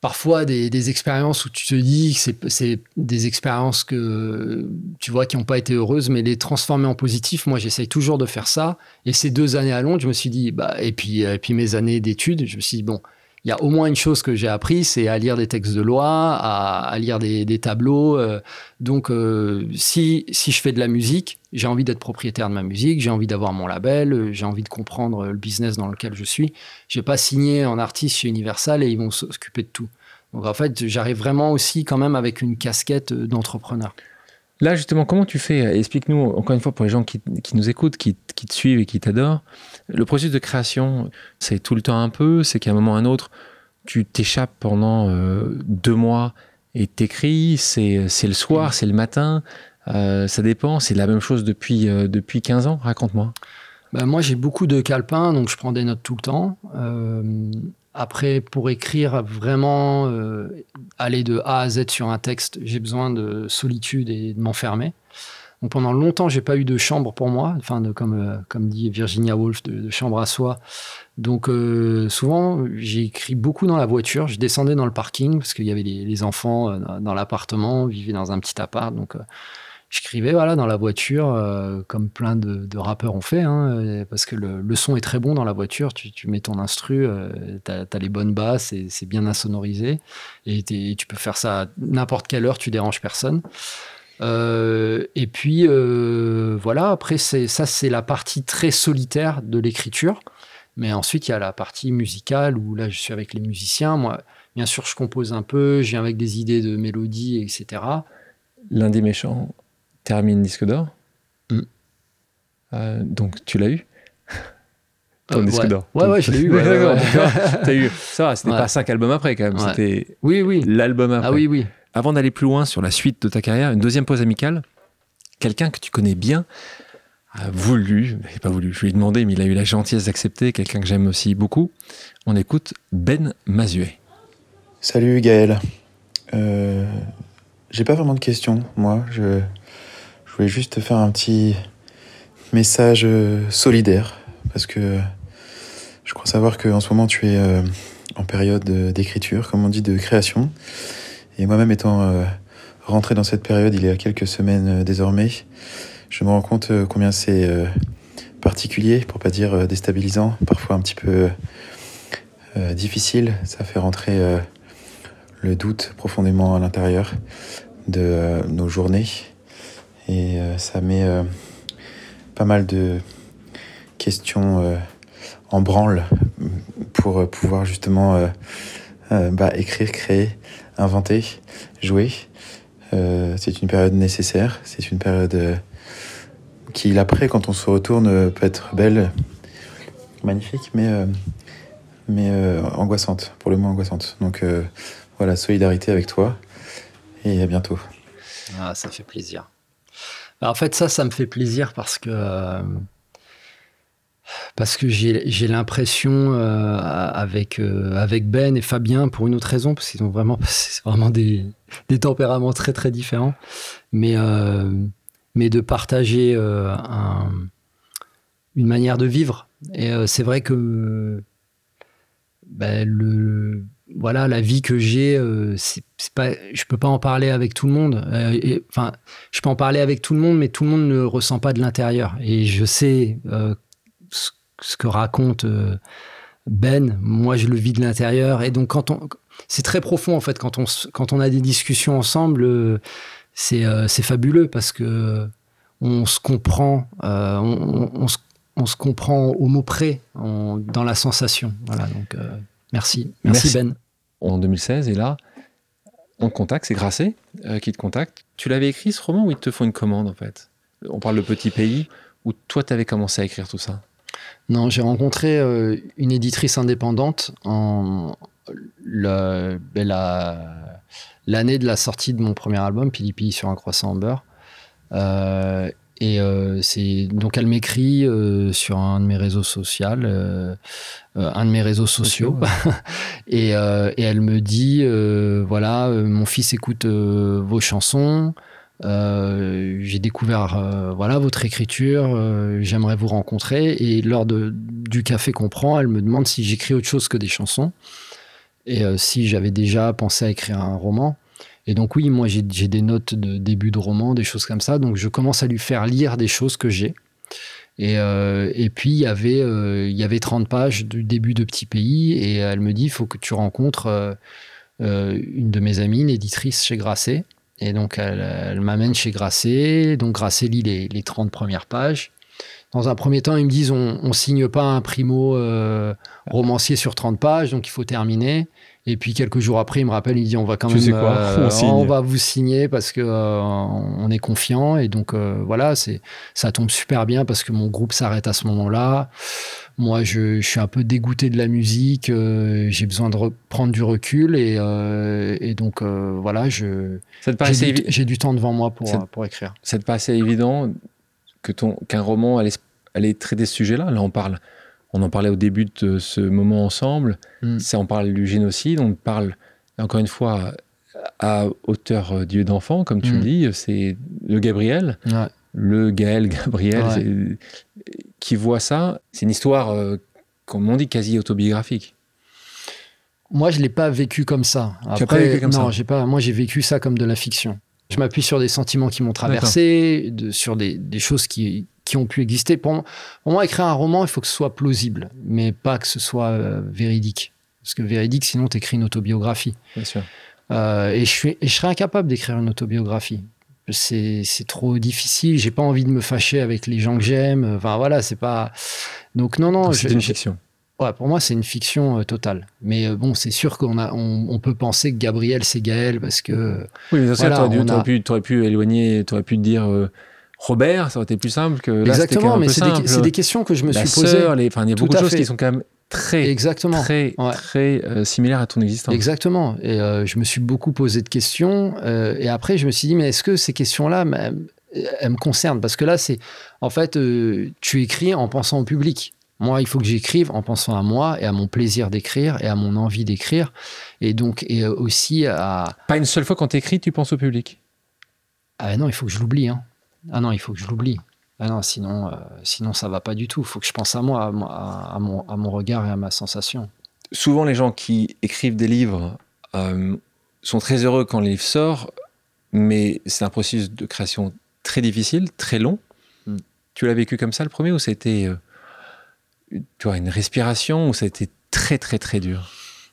parfois des, des expériences où tu te dis que c'est- c'est des expériences que tu vois qui n'ont pas été heureuses, mais les transformer en positif. Moi, j'essaye toujours de faire ça. Et ces deux années à Londres, je me suis dit, bah, et puis, et puis mes années d'études, je me suis dit, bon, il y a au moins une chose que j'ai appris, c'est à lire des textes de loi, à, lire des, tableaux. euh, donc, euh, si, si je fais de la musique, j'ai envie d'être propriétaire de ma musique, j'ai envie d'avoir mon label, euh, j'ai envie de comprendre le business dans lequel je suis. Je vais pas signer en artiste chez Universal et ils vont s'occuper de tout. Donc, en fait, j'arrive vraiment aussi quand même avec une casquette d'entrepreneur. Là, justement, comment tu fais? Explique-nous, encore une fois, pour les gens qui, nous écoutent, qui te suivent et qui t'adorent. Le processus de création, c'est tout le temps un peu, c'est qu'à un moment ou à un autre, tu t'échappes pendant euh, deux mois et t'écris, c'est le soir, c'est le matin, euh, ça dépend, c'est la même chose depuis, euh, depuis 15 ans, raconte-moi. Ben, moi, j'ai beaucoup de calepins, donc je prends des notes tout le temps. Après, pour écrire vraiment, aller de A à Z sur un texte, j'ai besoin de solitude et de m'enfermer. Pendant longtemps, j'ai pas eu de chambre pour moi, enfin comme euh, comme dit Virginia Woolf, de, chambre à soi. Donc euh, souvent, j'ai écrit beaucoup dans la voiture. Je descendais dans le parking parce qu'il y avait les, enfants euh, dans, l'appartement, on vivait dans un petit appart, donc j'écrivais voilà dans la voiture comme plein de, rappeurs ont fait hein, parce que le, son est très bon dans la voiture tu, tu mets ton instru t'as as les bonnes basses et c'est bien insonorisé et t'es- tu peux faire ça à n'importe quelle heure tu déranges personne Euh, et puis euh, voilà après ça c'est la partie très solitaire de l'écriture mais ensuite il y a la partie musicale où là je suis avec les musiciens moi bien sûr je compose un peu je viens avec des idées de mélodie etc L'un des méchants termine disque d'or. Mm. Euh, donc, tu l'as eu Ton disque ouais. d'or. ouais ouais je l'ai eu ouais, ouais, T'as eu. Ça, va, c'était Ouais. pas cinq albums après, quand même. C'était oui oui l'album après. ah oui oui Avant d'aller plus loin sur la suite de ta carrière, une deuxième pause amicale. Quelqu'un que tu connais bien a voulu, pas voulu, je lui ai demandé, mais il a eu la gentillesse d'accepter, quelqu'un que j'aime aussi beaucoup. On écoute Ben Mazuet. Salut Gaël. Euh, J'ai pas vraiment de questions, moi. Je, je voulais juste te faire un petit message euh, solidaire parce que je crois savoir qu'en ce moment tu es euh, en période de- d'écriture, comme on dit, de création. Et moi-même étant euh, rentré dans cette période il y a quelques semaines euh, désormais, je me rends compte euh, combien c'est particulier, pour pas dire déstabilisant, parfois un petit peu difficile. Ça fait rentrer le doute profondément à l'intérieur de nos journées. Et ça met pas mal de questions en branle pour pouvoir justement bah, écrire, créer, inventer, jouer. Euh, c'est une période nécessaire, c'est une période euh, qui, l'après, quand on se retourne, peut être belle, magnifique, mais, euh, mais angoissante, pour le moins angoissante. Donc voilà, solidarité avec toi et à bientôt. Ah, ça fait plaisir. Bah, en fait, ça, ça me fait plaisir parce que parce que j'ai l'impression avec avec Ben et Fabien pour une autre raison parce qu'ils ont vraiment vraiment des, des tempéraments très très différents mais mais de partager un, une manière de vivre et c'est vrai que ben, le voilà, la vie que j'ai, euh, c'est pas, je peux pas en parler avec tout le monde. Euh, enfin, je peux en parler avec tout le monde, mais tout le monde ne ressent pas de l'intérieur. Et je sais euh, ce, que raconte Ben. Moi, je le vis de l'intérieur. Et donc, quand on, c'est très profond en fait. Quand on, quand on a des discussions ensemble, c'est, c'est fabuleux parce que on se comprend, on, se, on, se, comprend au mot près, dans la sensation. Voilà. Donc. Merci. Merci. Ben. En 2016, et là, on te contacte, c'est Grasset euh, qui te contacte. Tu l'avais écrit ce roman ou ils te font une commande en fait? On parle de Petit Pays, où toi tu avais commencé à écrire tout ça? Non, j'ai rencontré euh, une éditrice indépendante en ben, l'année de la sortie de mon premier album, Pili sur un croissant en beurre. Euh, et euh, c'est donc elle m'écrit euh, sur un de mes réseaux sociaux, euh, un de mes réseaux sociaux, et, et, elle me dit voilà, mon fils écoute vos chansons. J'ai découvert voilà votre écriture, j'aimerais vous rencontrer et lors de, du café qu'on prend, elle me demande si j'écris autre chose que des chansons et si j'avais déjà pensé à écrire un roman. Et donc oui, moi j'ai des notes de début de roman, des choses comme ça. Donc je commence à lui faire lire des choses que j'ai. Et, euh, et, puis il y avait euh, il y avait 30 pages du début de Petit Pays et elle me dit il faut que tu rencontres euh, une de mes amies, une éditrice chez Grasset. Et donc elle, m'amène chez Grasset. Donc Grasset lit les, les, 30 premières pages. Dans un premier temps, ils me disent on, on signe pas un primo romancier sur 30 pages, donc il faut terminer. Et puis quelques jours après, il me rappelle, il dit on va quand même, euh, on, va vous signer parce que euh, on est confiant. Et donc euh, voilà, c'est ça tombe super bien parce que mon groupe s'arrête à ce moment-là. Moi, je, suis un peu dégoûté de la musique. j'ai besoin de prendre du recul et, et donc voilà, je j'ai du, du, temps devant moi pour, pour écrire. Ça te paraissait évident que ton qu'un roman allait, allait traiter ce sujet-là? Là, on parle on en parlait au début de ce moment ensemble. Mm. C'est on parle du génocide, on parle encore une fois à hauteur euh, d'yeux d'enfant, comme tu le mm. dis, c'est le Gabriel, le Gaël Gabriel, qui voit ça. C'est une histoire, euh, comme on dit, quasi autobiographique. Moi, je l'ai pas vécu comme ça. tu as pas vécu comme non, j'ai pas. Moi, j'ai vécu ça comme de la fiction. Je m'appuie sur des sentiments qui m'ont traversé, sur des, choses qui, qui ont pu exister. Pour, moi, écrire un roman, il faut que ce soit plausible, mais pas que ce soit euh, véridique. Parce que véridique, sinon, tu écris une autobiographie. Bien sûr. Euh, et, je suis, je serais incapable d'écrire une autobiographie. C'est trop difficile. J'ai pas envie de me fâcher avec les gens que j'aime. Enfin, voilà, c'est pas. Donc, non, non. C'est une fiction. Ouais, pour moi, c'est une fiction euh, totale. Mais bon, c'est sûr qu'on a, on, peut penser que Gabriel, c'est Gaël parce que. Oui, mais ça, tu aurais, pu, aurais pu éloigner, tu aurais pu te dire. Robert, ça aurait été plus simple que là, Exactement, mais c'est des, des, questions que je me suis posées. il y a beaucoup de choses qui sont quand même très, Exactement. très, très euh, similaires à ton existence. Exactement. Et euh, je me suis beaucoup posé de questions. Euh, et après, je me suis dit, mais est-ce que ces questions-là, elles me concernent? Parce que là, c'est en fait, tu écris en pensant au public. Moi, il faut que j'écrive en pensant à moi et à mon plaisir d'écrire et à mon envie d'écrire. Et donc, et aussi à. Pas une seule fois quand tu écris, tu penses au public? Ah non, il faut que je l'oublie. Hein. Ah non, il faut que je l'oublie. Ah non, sinon, euh, sinon ça va pas du tout. Il faut que je pense à moi, à, mon, à, mon, regard et à ma sensation. Souvent, les gens qui écrivent des livres euh, sont très heureux quand le livre sort, mais c'est un processus de création très difficile, très long. Hmm. Tu l'as vécu comme ça le premier ou c'était euh, tu vois, une respiration ou ça a été très très très dur?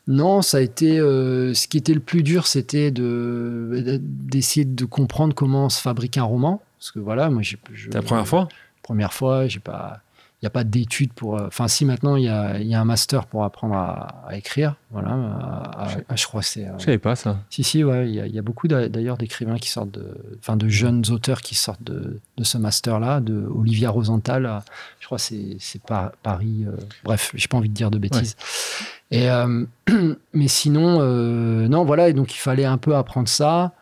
Non, ça a été. ce qui était le plus dur, c'était de d'essayer de comprendre comment se fabrique un roman. Parce que voilà, moi, j'ai. la première fois? Première fois, j'ai pas. Il n'y a pas d'études pour. Euh, enfin, si maintenant, il y a, y a, un master pour apprendre à, écrire. Voilà. je, crois que c'est. je savais pas ça. Si, si, ouais. Il y, a beaucoup d'ailleurs d'écrivains qui sortent de. Enfin, de jeunes auteurs qui sortent de, de ce master-là, de Olivia Rosenthal. Je crois que c'est par, Paris. Euh, bref, j'ai pas envie de dire de bêtises. Et, euh, mais sinon, non, voilà. Et donc, il fallait un peu apprendre ça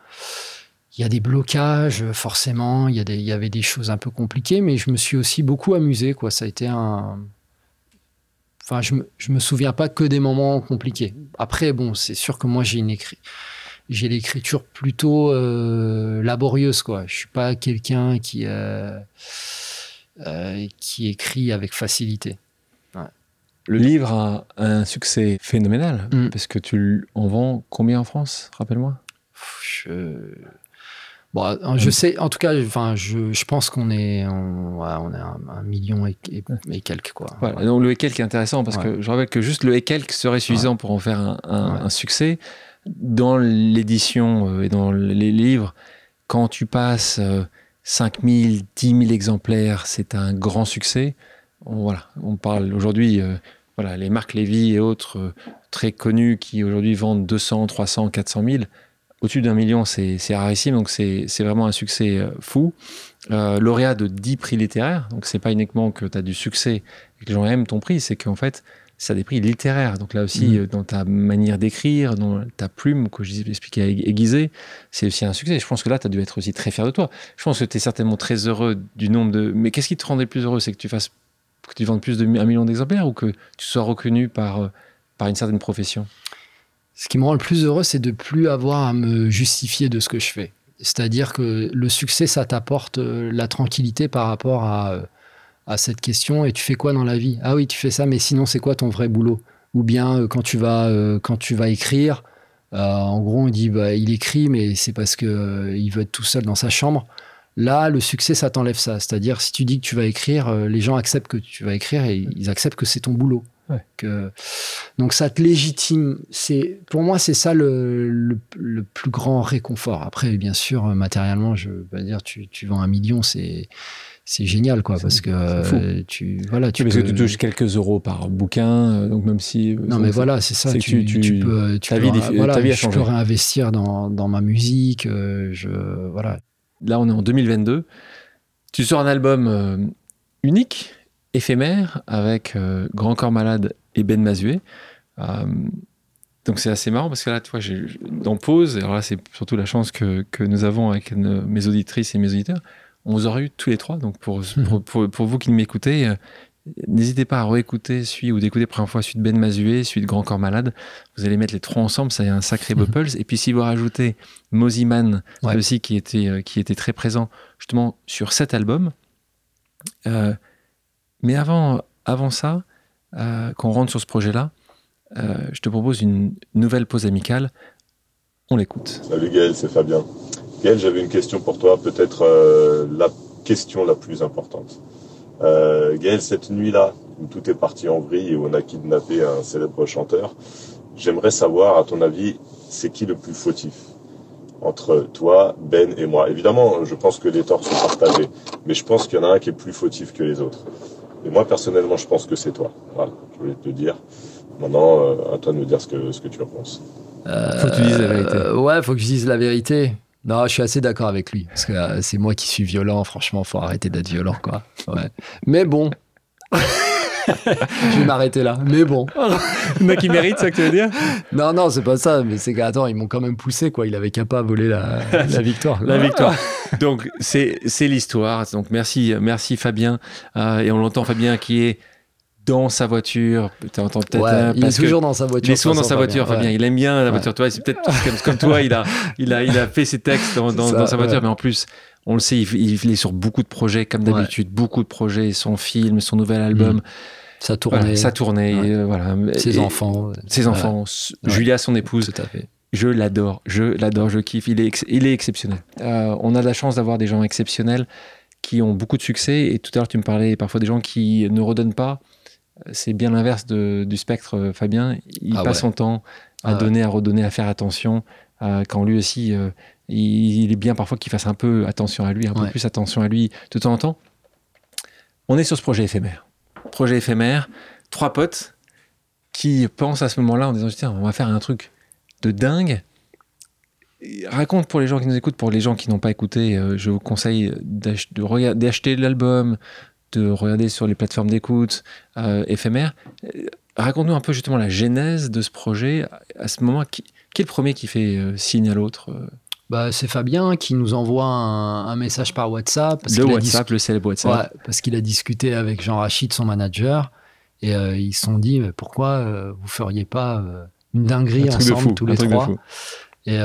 il y a des blocages, forcément, il y, a des, il y avait des choses un peu compliquées, mais je me suis aussi beaucoup amusé. Quoi. Ça a été un, enfin, je me, je me souviens pas que des moments compliqués. Après, bon, c'est sûr que moi, j'ai une écrit, j'ai l'écriture plutôt euh, laborieuse, quoi. Je suis pas quelqu'un qui euh, euh, qui écrit avec facilité. Le livre a un succès phénoménal Mm. parce que tu en vends combien en France? Rappelle-moi. Je... Bon, je sais, en tout cas, enfin, je, je pense qu'on est, on, ouais, on est un, un million et, et, et quelques, quoi. Voilà. Et donc le Ekelk est intéressant parce que je rappelle que juste le Ekelk serait suffisant pour en faire un, un- Ouais. un succès. Dans l'édition euh, et dans les livres, quand tu passes euh, 5000, 10 000 exemplaires, c'est un grand succès. On, voilà, on parle aujourd'hui, euh, voilà, les marques Lévy et autres euh, très connues qui aujourd'hui vendent 200, 300, 400 000. Au-dessus d'un million, c'est rarissime, donc c'est vraiment un succès euh, fou. Euh, lauréat de 10 prix littéraires, donc c'est pas uniquement que tu as du succès et que les gens aiment ton prix, c'est qu'en fait, ça a des prix littéraires. Donc là aussi, Mhm. euh, dans ta manière d'écrire, dans ta plume, que à aiguiser, c'est aussi un succès. Je pense que là, tu as dû être aussi très fier de toi. Je pense que tu es certainement très heureux du nombre de. Mais qu'est-ce qui te rendait plus heureux? C'est que tu fasses que tu vendes plus 1 million d'exemplaires ou que tu sois reconnu par, euh, par une certaine profession? Ce qui me rend le plus heureux, c'est de plus avoir à me justifier de ce que je fais. C'est-à-dire que le succès, ça t'apporte euh, la tranquillité par rapport à, euh, à cette question. Et tu fais quoi dans la vie? Ah oui, tu fais ça, mais sinon, c'est quoi ton vrai boulot? Ou bien euh, quand tu vas, quand tu vas écrire, en gros, on dit bah, il écrit, mais c'est parce que euh, il veut être tout seul dans sa chambre. Là, le succès, ça t'enlève ça. C'est-à-dire, si tu dis que tu vas écrire, les gens acceptent que tu vas écrire et ils acceptent que c'est ton boulot. Ouais. Que... Donc, ça te légitime. C'est, pour moi, c'est ça le, le, le plus grand réconfort. Après, bien sûr, euh, matériellement, je veux pas dire, tu, tu vends un million, c'est, c'est génial, quoi, parce que euh, tu, voilà, tu Tu parce peux- que tu touches quelques euros par bouquin, euh, donc même si. non, mais voilà, c'est ça. Tu, tu- tu tu- peux, tu ta peux, vie défi- voilà, ta vie a je changé. peux réinvestir dans, dans ma musique. je, voilà. Là, on est en 2022. Tu sors un album unique, éphémère, avec euh, Grand Corps Malade et Ben Mazué. Euh, donc c'est assez marrant parce que là, tu vois, j'ai- dans Pause, alors là, c'est surtout la chance que, que nous avons avec nos- mes auditrices et mes auditeurs, on vous aurait eu tous les trois. Donc pour, pour, pour, pour vous qui m'écoutez, euh, n'hésitez pas à réécouter celui ou d'écouter la première fois celui de Ben Mazué, celui de Grand Corps Malade. Vous allez mettre les trois ensemble, ça y a un sacré Mhm. bubbles. Et puis si vous rajoutez Moziman, Ouais. aussi qui était, qui était très présent justement sur cet album. Euh, mais avant, ça, euh, qu'on rentre sur ce projet-là, euh, je te propose une nouvelle pause amicale. On l'écoute. Salut Gaël, c'est Fabien. Gaël, j'avais une question pour toi, peut-être euh, la question la plus importante. Gaël, cette nuit-là, où tout est parti en vrille et où on a kidnappé un célèbre chanteur, j'aimerais savoir, à ton avis, c'est qui le plus fautif entre toi, Ben et moi? Évidemment, je pense que les torts sont partagés, mais je pense qu'il y en a un qui est plus fautif que les autres. Et moi, personnellement, je pense que c'est toi. Voilà, je voulais te le dire. Maintenant, euh, à toi de me dire ce que, ce que tu en penses. Faut que tu dises la vérité. Euh, ouais, faut que je dise la vérité. Non, je suis assez d'accord avec lui. Parce que euh, c'est moi qui suis violent. Franchement, faut arrêter d'être violent, quoi. Ouais. Mais bon. je vais m'arrêter là. Mais bon. Il en a qui méritent, ça que tu veux dire Non, non, c'est pas ça. Mais c'est qu'attends, ils m'ont quand même poussé, quoi. Il avait qu'à pas voler la, la victoire. La victoire. Donc, c'est l'histoire. Donc, merci, merci Fabien. Euh, et on l'entend, Fabien, qui est dans sa voiture. Tu entends peut-être Ouais, un- il est que- toujours dans sa voiture. Il est souvent dans sa voiture, Fabien. ouais. Il aime bien la Ouais. voiture. Toi, c'est peut-être comme, comme toi, il a, il, a, il a fait ses textes dans, dans- C'est ça, dans sa voiture, mais en plus, on le sait, il, il est sur beaucoup de projets, comme d'habitude, beaucoup de projets, son film, son nouvel album, Sa voilà, tournée, sa tournée, Ouais. euh, voilà. ses Et- enfants. Ses enfants. Julia, son épouse, Tout à fait. je l'adore, je l'adore, je kiffe. Il est, il est exceptionnel. Euh, on a de la chance d'avoir des gens exceptionnels qui ont beaucoup de succès. Et tout à l'heure, tu me parlais parfois des gens qui ne redonnent pas. C'est bien l'inverse du spectre, euh, Fabien. Il Ah passe ouais. son temps à Ah ouais. donner, à redonner, à faire attention. quand lui aussi, euh, il, il est bien parfois qu'il fasse un peu attention à lui, un peu plus attention à lui de temps en temps. On est sur ce projet éphémère. Projet éphémère, trois potes qui pensent à ce moment-là en disant tiens, on va faire un truc de dingue. Et Raconte pour les gens qui nous écoutent, pour les gens qui n'ont pas écouté, euh, je vous conseille d'acheter l'album, de regarder sur les plateformes d'écoute euh, éphémères. Raconte-nous un peu justement la genèse de ce projet. À ce moment, qui, qui est le premier qui fait euh, signe à l'autre euh, Bah, c'est Fabien qui nous envoie un, un message par WhatsApp. Parce Le qu'il a WhatsApp, le célèbre WhatsApp. Ouais, parce qu'il a discuté avec Jean Rachid, son manager. Et ils se sont dit, mais pourquoi vous feriez pas une dinguerie ensemble tous les trois et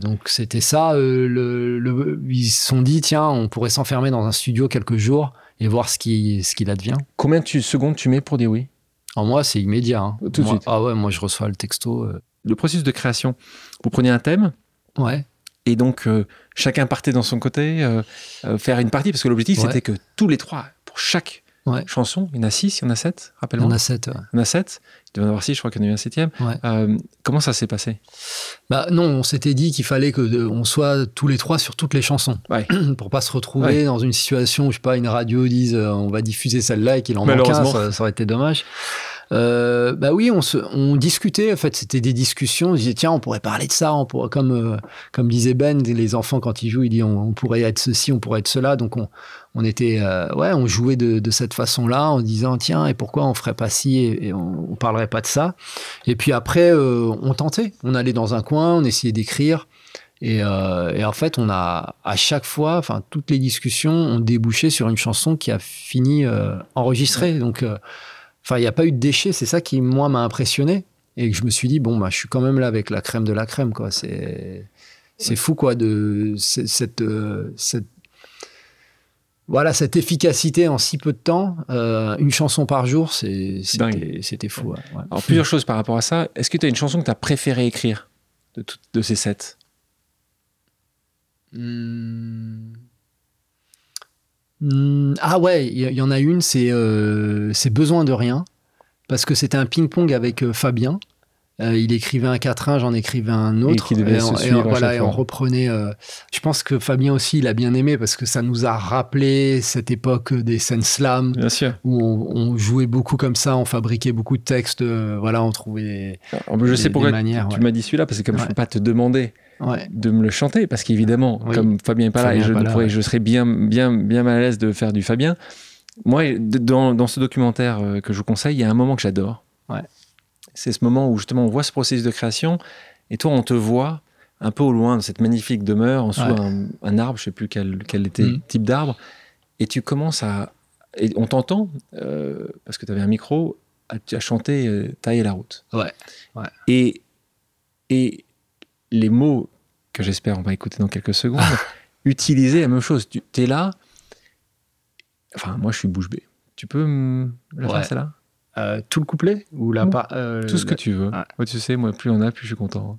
donc c'était ça. le, ils se sont dit tiens, on pourrait s'enfermer dans un studio quelques jours et voir ce qui ce qu'il advient. Combien de secondes tu mets pour dire oui? En moi, c'est immédiat. Hein. Tout de suite. Ah ouais, moi je reçois le texto. Le processus de création. Vous prenez un thème. Ouais. Et donc, euh, chacun partait dans son côté, euh, euh, faire une partie, parce que l'objectif, c'était que tous les trois, pour chaque chanson, il y en a six, il y en a sept, rappelle-moi. Il y en a sept, ouais. Il y en a sept. Il devait y en avoir six, je crois qu'il y en a eu un septième. comment ça s'est passé? Bah, Non, on s'était dit qu'il fallait qu'on soit tous les trois sur toutes les chansons. pour pas se retrouver dans une situation où, je sais pas, une radio dise on va diffuser celle-là et qu'il en manque un, ça, ça aurait été dommage. Euh, bah oui, on, se, on discutait. En fait, c'était des discussions. On disait tiens, on pourrait parler de ça. On pourrait, comme euh, comme disait Ben, les enfants quand ils jouent, ils disent on, pourrait être ceci, on pourrait être cela. Donc on, on était euh, ouais, on jouait de, de cette façon-là en disant tiens et pourquoi on ferait pas ci et, on, on, parlerait pas de ça. Et puis après, euh, on tentait. On allait dans un coin, on essayait d'écrire. Et, euh, et, en fait, on a à chaque fois, enfin toutes les discussions ont débouché sur une chanson qui a fini euh, enregistrée. Donc Enfin, il n'y a pas eu de déchets, c'est ça qui, moi, m'a impressionné. Et que je me suis dit, bon, bah, je suis quand même là avec la crème de la crème, quoi. C'est, c'est fou, quoi, de cette, euh, cette, voilà, cette efficacité en si peu de temps. Euh, une chanson par jour, c'est, c'était, fou. Alors, plusieurs choses par rapport à ça. Est-ce que tu as une chanson que tu as préféré écrire de, de ces sept? Hmm. Hmm, ah ouais, il y, en a une, c'est euh, Besoin de rien, parce que c'était un ping-pong avec euh, Fabien. Euh, il écrivait un quatrain, j'en écrivais un autre. Et, on, voilà, et on reprenait. je pense que Fabien aussi, il a bien aimé parce que ça nous a rappelé cette époque des scènes slam, où on, jouait beaucoup comme ça, on fabriquait beaucoup de textes. voilà, on trouvait. je sais pourquoi manières, tu, m'as dit celui-là parce que comme je ne peux pas te demander de me le chanter parce qu'évidemment, comme Fabien n'est pas là et je, je serais bien, bien, bien mal à l'aise de faire du Fabien. Moi, dans, dans ce documentaire euh, que je vous conseille, il y a un moment que j'adore. C'est ce moment où justement on voit ce processus de création et toi, on te voit un peu au loin de cette magnifique demeure, en dessous un, arbre, je sais plus quel, quel était le mm. type d'arbre, et tu commences à. Et on t'entend, euh, parce que tu avais un micro, à, à chanter euh, Tailler la route. Ouais. Et, et les mots que j'espère on va écouter dans quelques secondes, utiliser la même chose. Tu es là. Enfin, moi, je suis bouche bée. Tu peux me la faire, celle-là? Euh, Tout le couplet ou la euh, Tout ce que tu veux. Moi, tu sais, moi, plus on a, plus je suis content.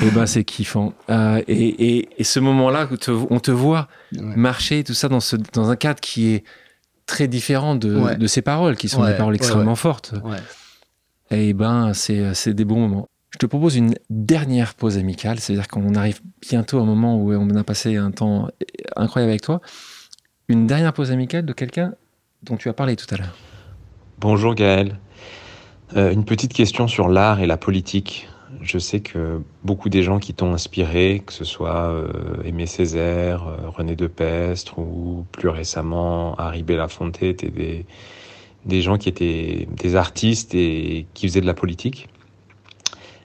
et eh ben c'est kiffant. Euh, et, ce moment-là, on te voit marcher, tout ça, dans, ce, dans un cadre qui est très différent de, de ces paroles, qui sont des paroles extrêmement fortes. Et eh ben, c'est des bons moments. Je te propose une dernière pause amicale, c'est-à-dire qu'on arrive bientôt à un moment où on a passé un temps incroyable avec toi. Une dernière pause amicale de quelqu'un dont tu as parlé tout à l'heure. Bonjour Gaël. Euh, une petite question sur l'art et la politique. Je sais que beaucoup des gens qui t'ont inspiré, que ce soit euh, Aimé Césaire, euh, René Depestre ou plus récemment Harry Belafonte, étaient des, des gens qui étaient des artistes et qui faisaient de la politique.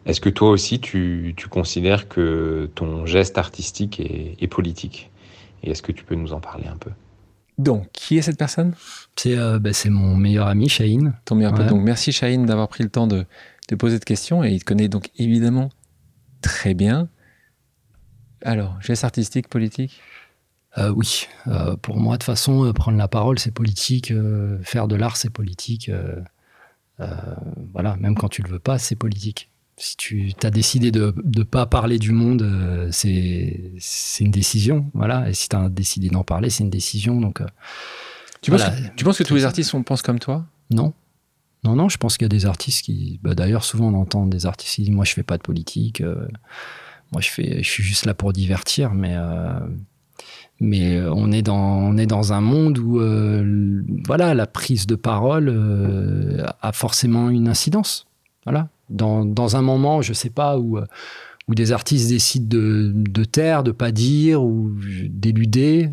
Est-ce que toi aussi tu, tu, considères que ton geste artistique est, est politique? Et est-ce que tu peux nous en parler un peu? Donc, qui est cette personne? C'est euh, bah, mon meilleur ami. Ton meilleur Donc, merci Shaheen d'avoir pris le temps de, de poser cette question et il te connaît donc évidemment très bien. Alors, geste artistique, politique? Euh, Oui, euh, pour moi, de toute façon, euh, prendre la parole, c'est politique, faire de l'art, c'est politique. voilà, même quand tu le veux pas, c'est politique. Si tu as décidé de ne pas parler du monde, c'est une décision. Voilà. Et si tu as décidé d'en parler, c'est une décision. Donc, tu, penses tu penses que tous les artistes pensent comme toi? Non. Non, non, je pense qu'il y a des artistes qui. Bah, D'ailleurs, souvent on entend des artistes qui disent Moi, je fais pas de politique. Euh, moi, je, fais, je suis juste là pour divertir. Mais, euh, mais euh, on, est dans, on est dans un monde où voilà, la prise de parole a forcément une incidence. Voilà. Dans, dans un moment, je sais pas, où où des artistes décident de, de taire, de pas dire ou d'éluder.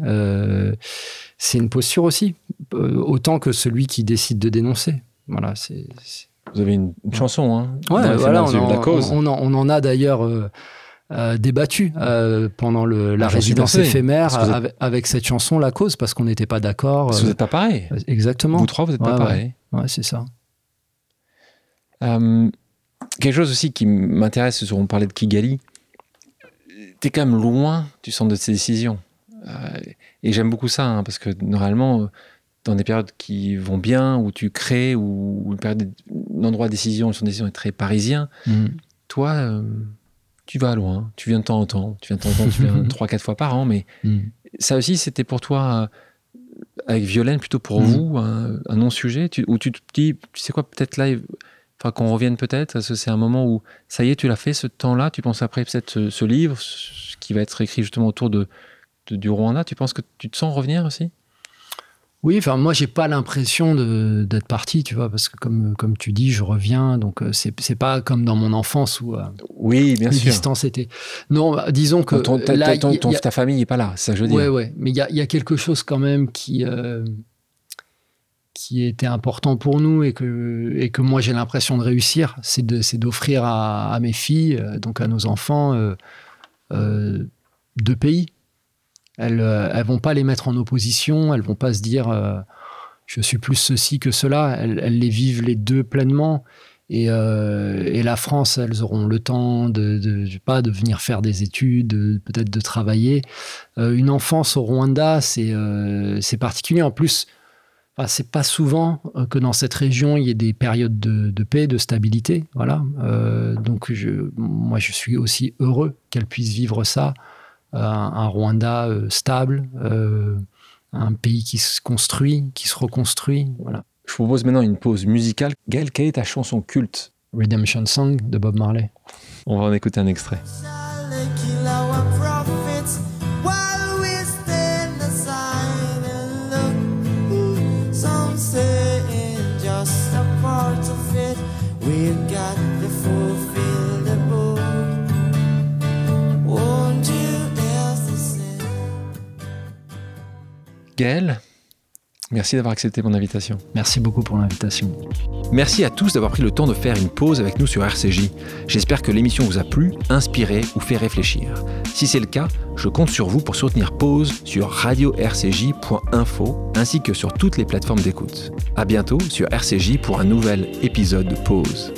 C'est une posture aussi, autant que celui qui décide de dénoncer. Voilà, c'est. Vous avez une, une chanson, hein Ouais, voilà, on, en, on, en, on en a d'ailleurs. Euh, euh, débattu euh, pendant le, la Ah, résidence éphémère êtes- avec, avec cette chanson La Cause parce qu'on n'était pas d'accord. Vous n'êtes pas pareil. Exactement. Vous trois, vous n'êtes pas Ouais, pareil. Ouais, c'est ça. Euh, quelque chose aussi qui m'intéresse, on parlait de Kigali. T'es quand même loin du centre de ces décisions. Euh, et j'aime beaucoup ça, hein, parce que normalement, euh, dans des périodes qui vont bien, où tu crées, ou une période, un endroit de décision, de décision est très parisien, Mm. toi, euh, tu vas loin, tu viens de temps en temps, tu viens de temps en temps, tu viens trois, quatre fois par an, mais Mm. ça aussi, c'était pour toi, euh, avec Violaine, plutôt pour Mhm. vous, un, un non-sujet, où tu te dis, tu sais quoi, peut-être là, faudra qu'on revienne peut-être, parce que c'est un moment où, ça y est, tu l'as fait, ce temps-là, tu penses après peut-être ce, ce livre, ce qui va être écrit justement autour de, de- du Rwanda, tu penses que tu te sens revenir aussi? Oui, enfin moi j'ai pas l'impression d'être parti, tu vois, parce que comme comme tu dis, je reviens, donc euh, c'est c'est pas comme dans mon enfance où euh, Oui, bien les sûr. distances étaient. Non, bah, disons que ton, ta, là, ta- ton- ton- a- famille n'est pas là, ça je veux Ouais, dire. ouais. Mais il y a, y a quelque chose quand même qui, euh, qui était important pour nous et que, et que moi j'ai l'impression de réussir. C'est de- c'est d'offrir à, à mes filles, euh, donc à nos enfants, euh, deux pays. Elles euh, elles vont pas les mettre en opposition, elles vont pas se dire euh, je suis plus ceci que cela. Elles, les vivent les deux pleinement. Et, euh, et la France, elles auront le temps de, pas, de venir faire des études, de- peut-être de travailler. Euh, une enfance au Rwanda, c'est euh, particulier. En plus, enfin, c'est pas souvent euh, que dans cette région il y ait des périodes de, paix, de stabilité. Voilà. Euh, donc, moi, je suis aussi heureux qu'elle puisse vivre ça. Euh, un, Rwanda euh, stable, euh, un pays qui se construit, qui se reconstruit. Voilà. Je propose maintenant une pause musicale. Gaël, quelle est ta chanson culte? Redemption Song de Bob Marley. On va en écouter un extrait. Gaël, merci d'avoir accepté mon invitation. Merci beaucoup pour l'invitation. Merci à tous d'avoir pris le temps de faire une pause avec nous sur RCJ. J'espère que l'émission vous a plu, inspiré ou fait réfléchir. Si c'est le cas, je compte sur vous pour soutenir Pause sur radio-rcj.info ainsi que sur toutes les plateformes d'écoute. À bientôt sur RCJ pour un nouvel épisode de Pause.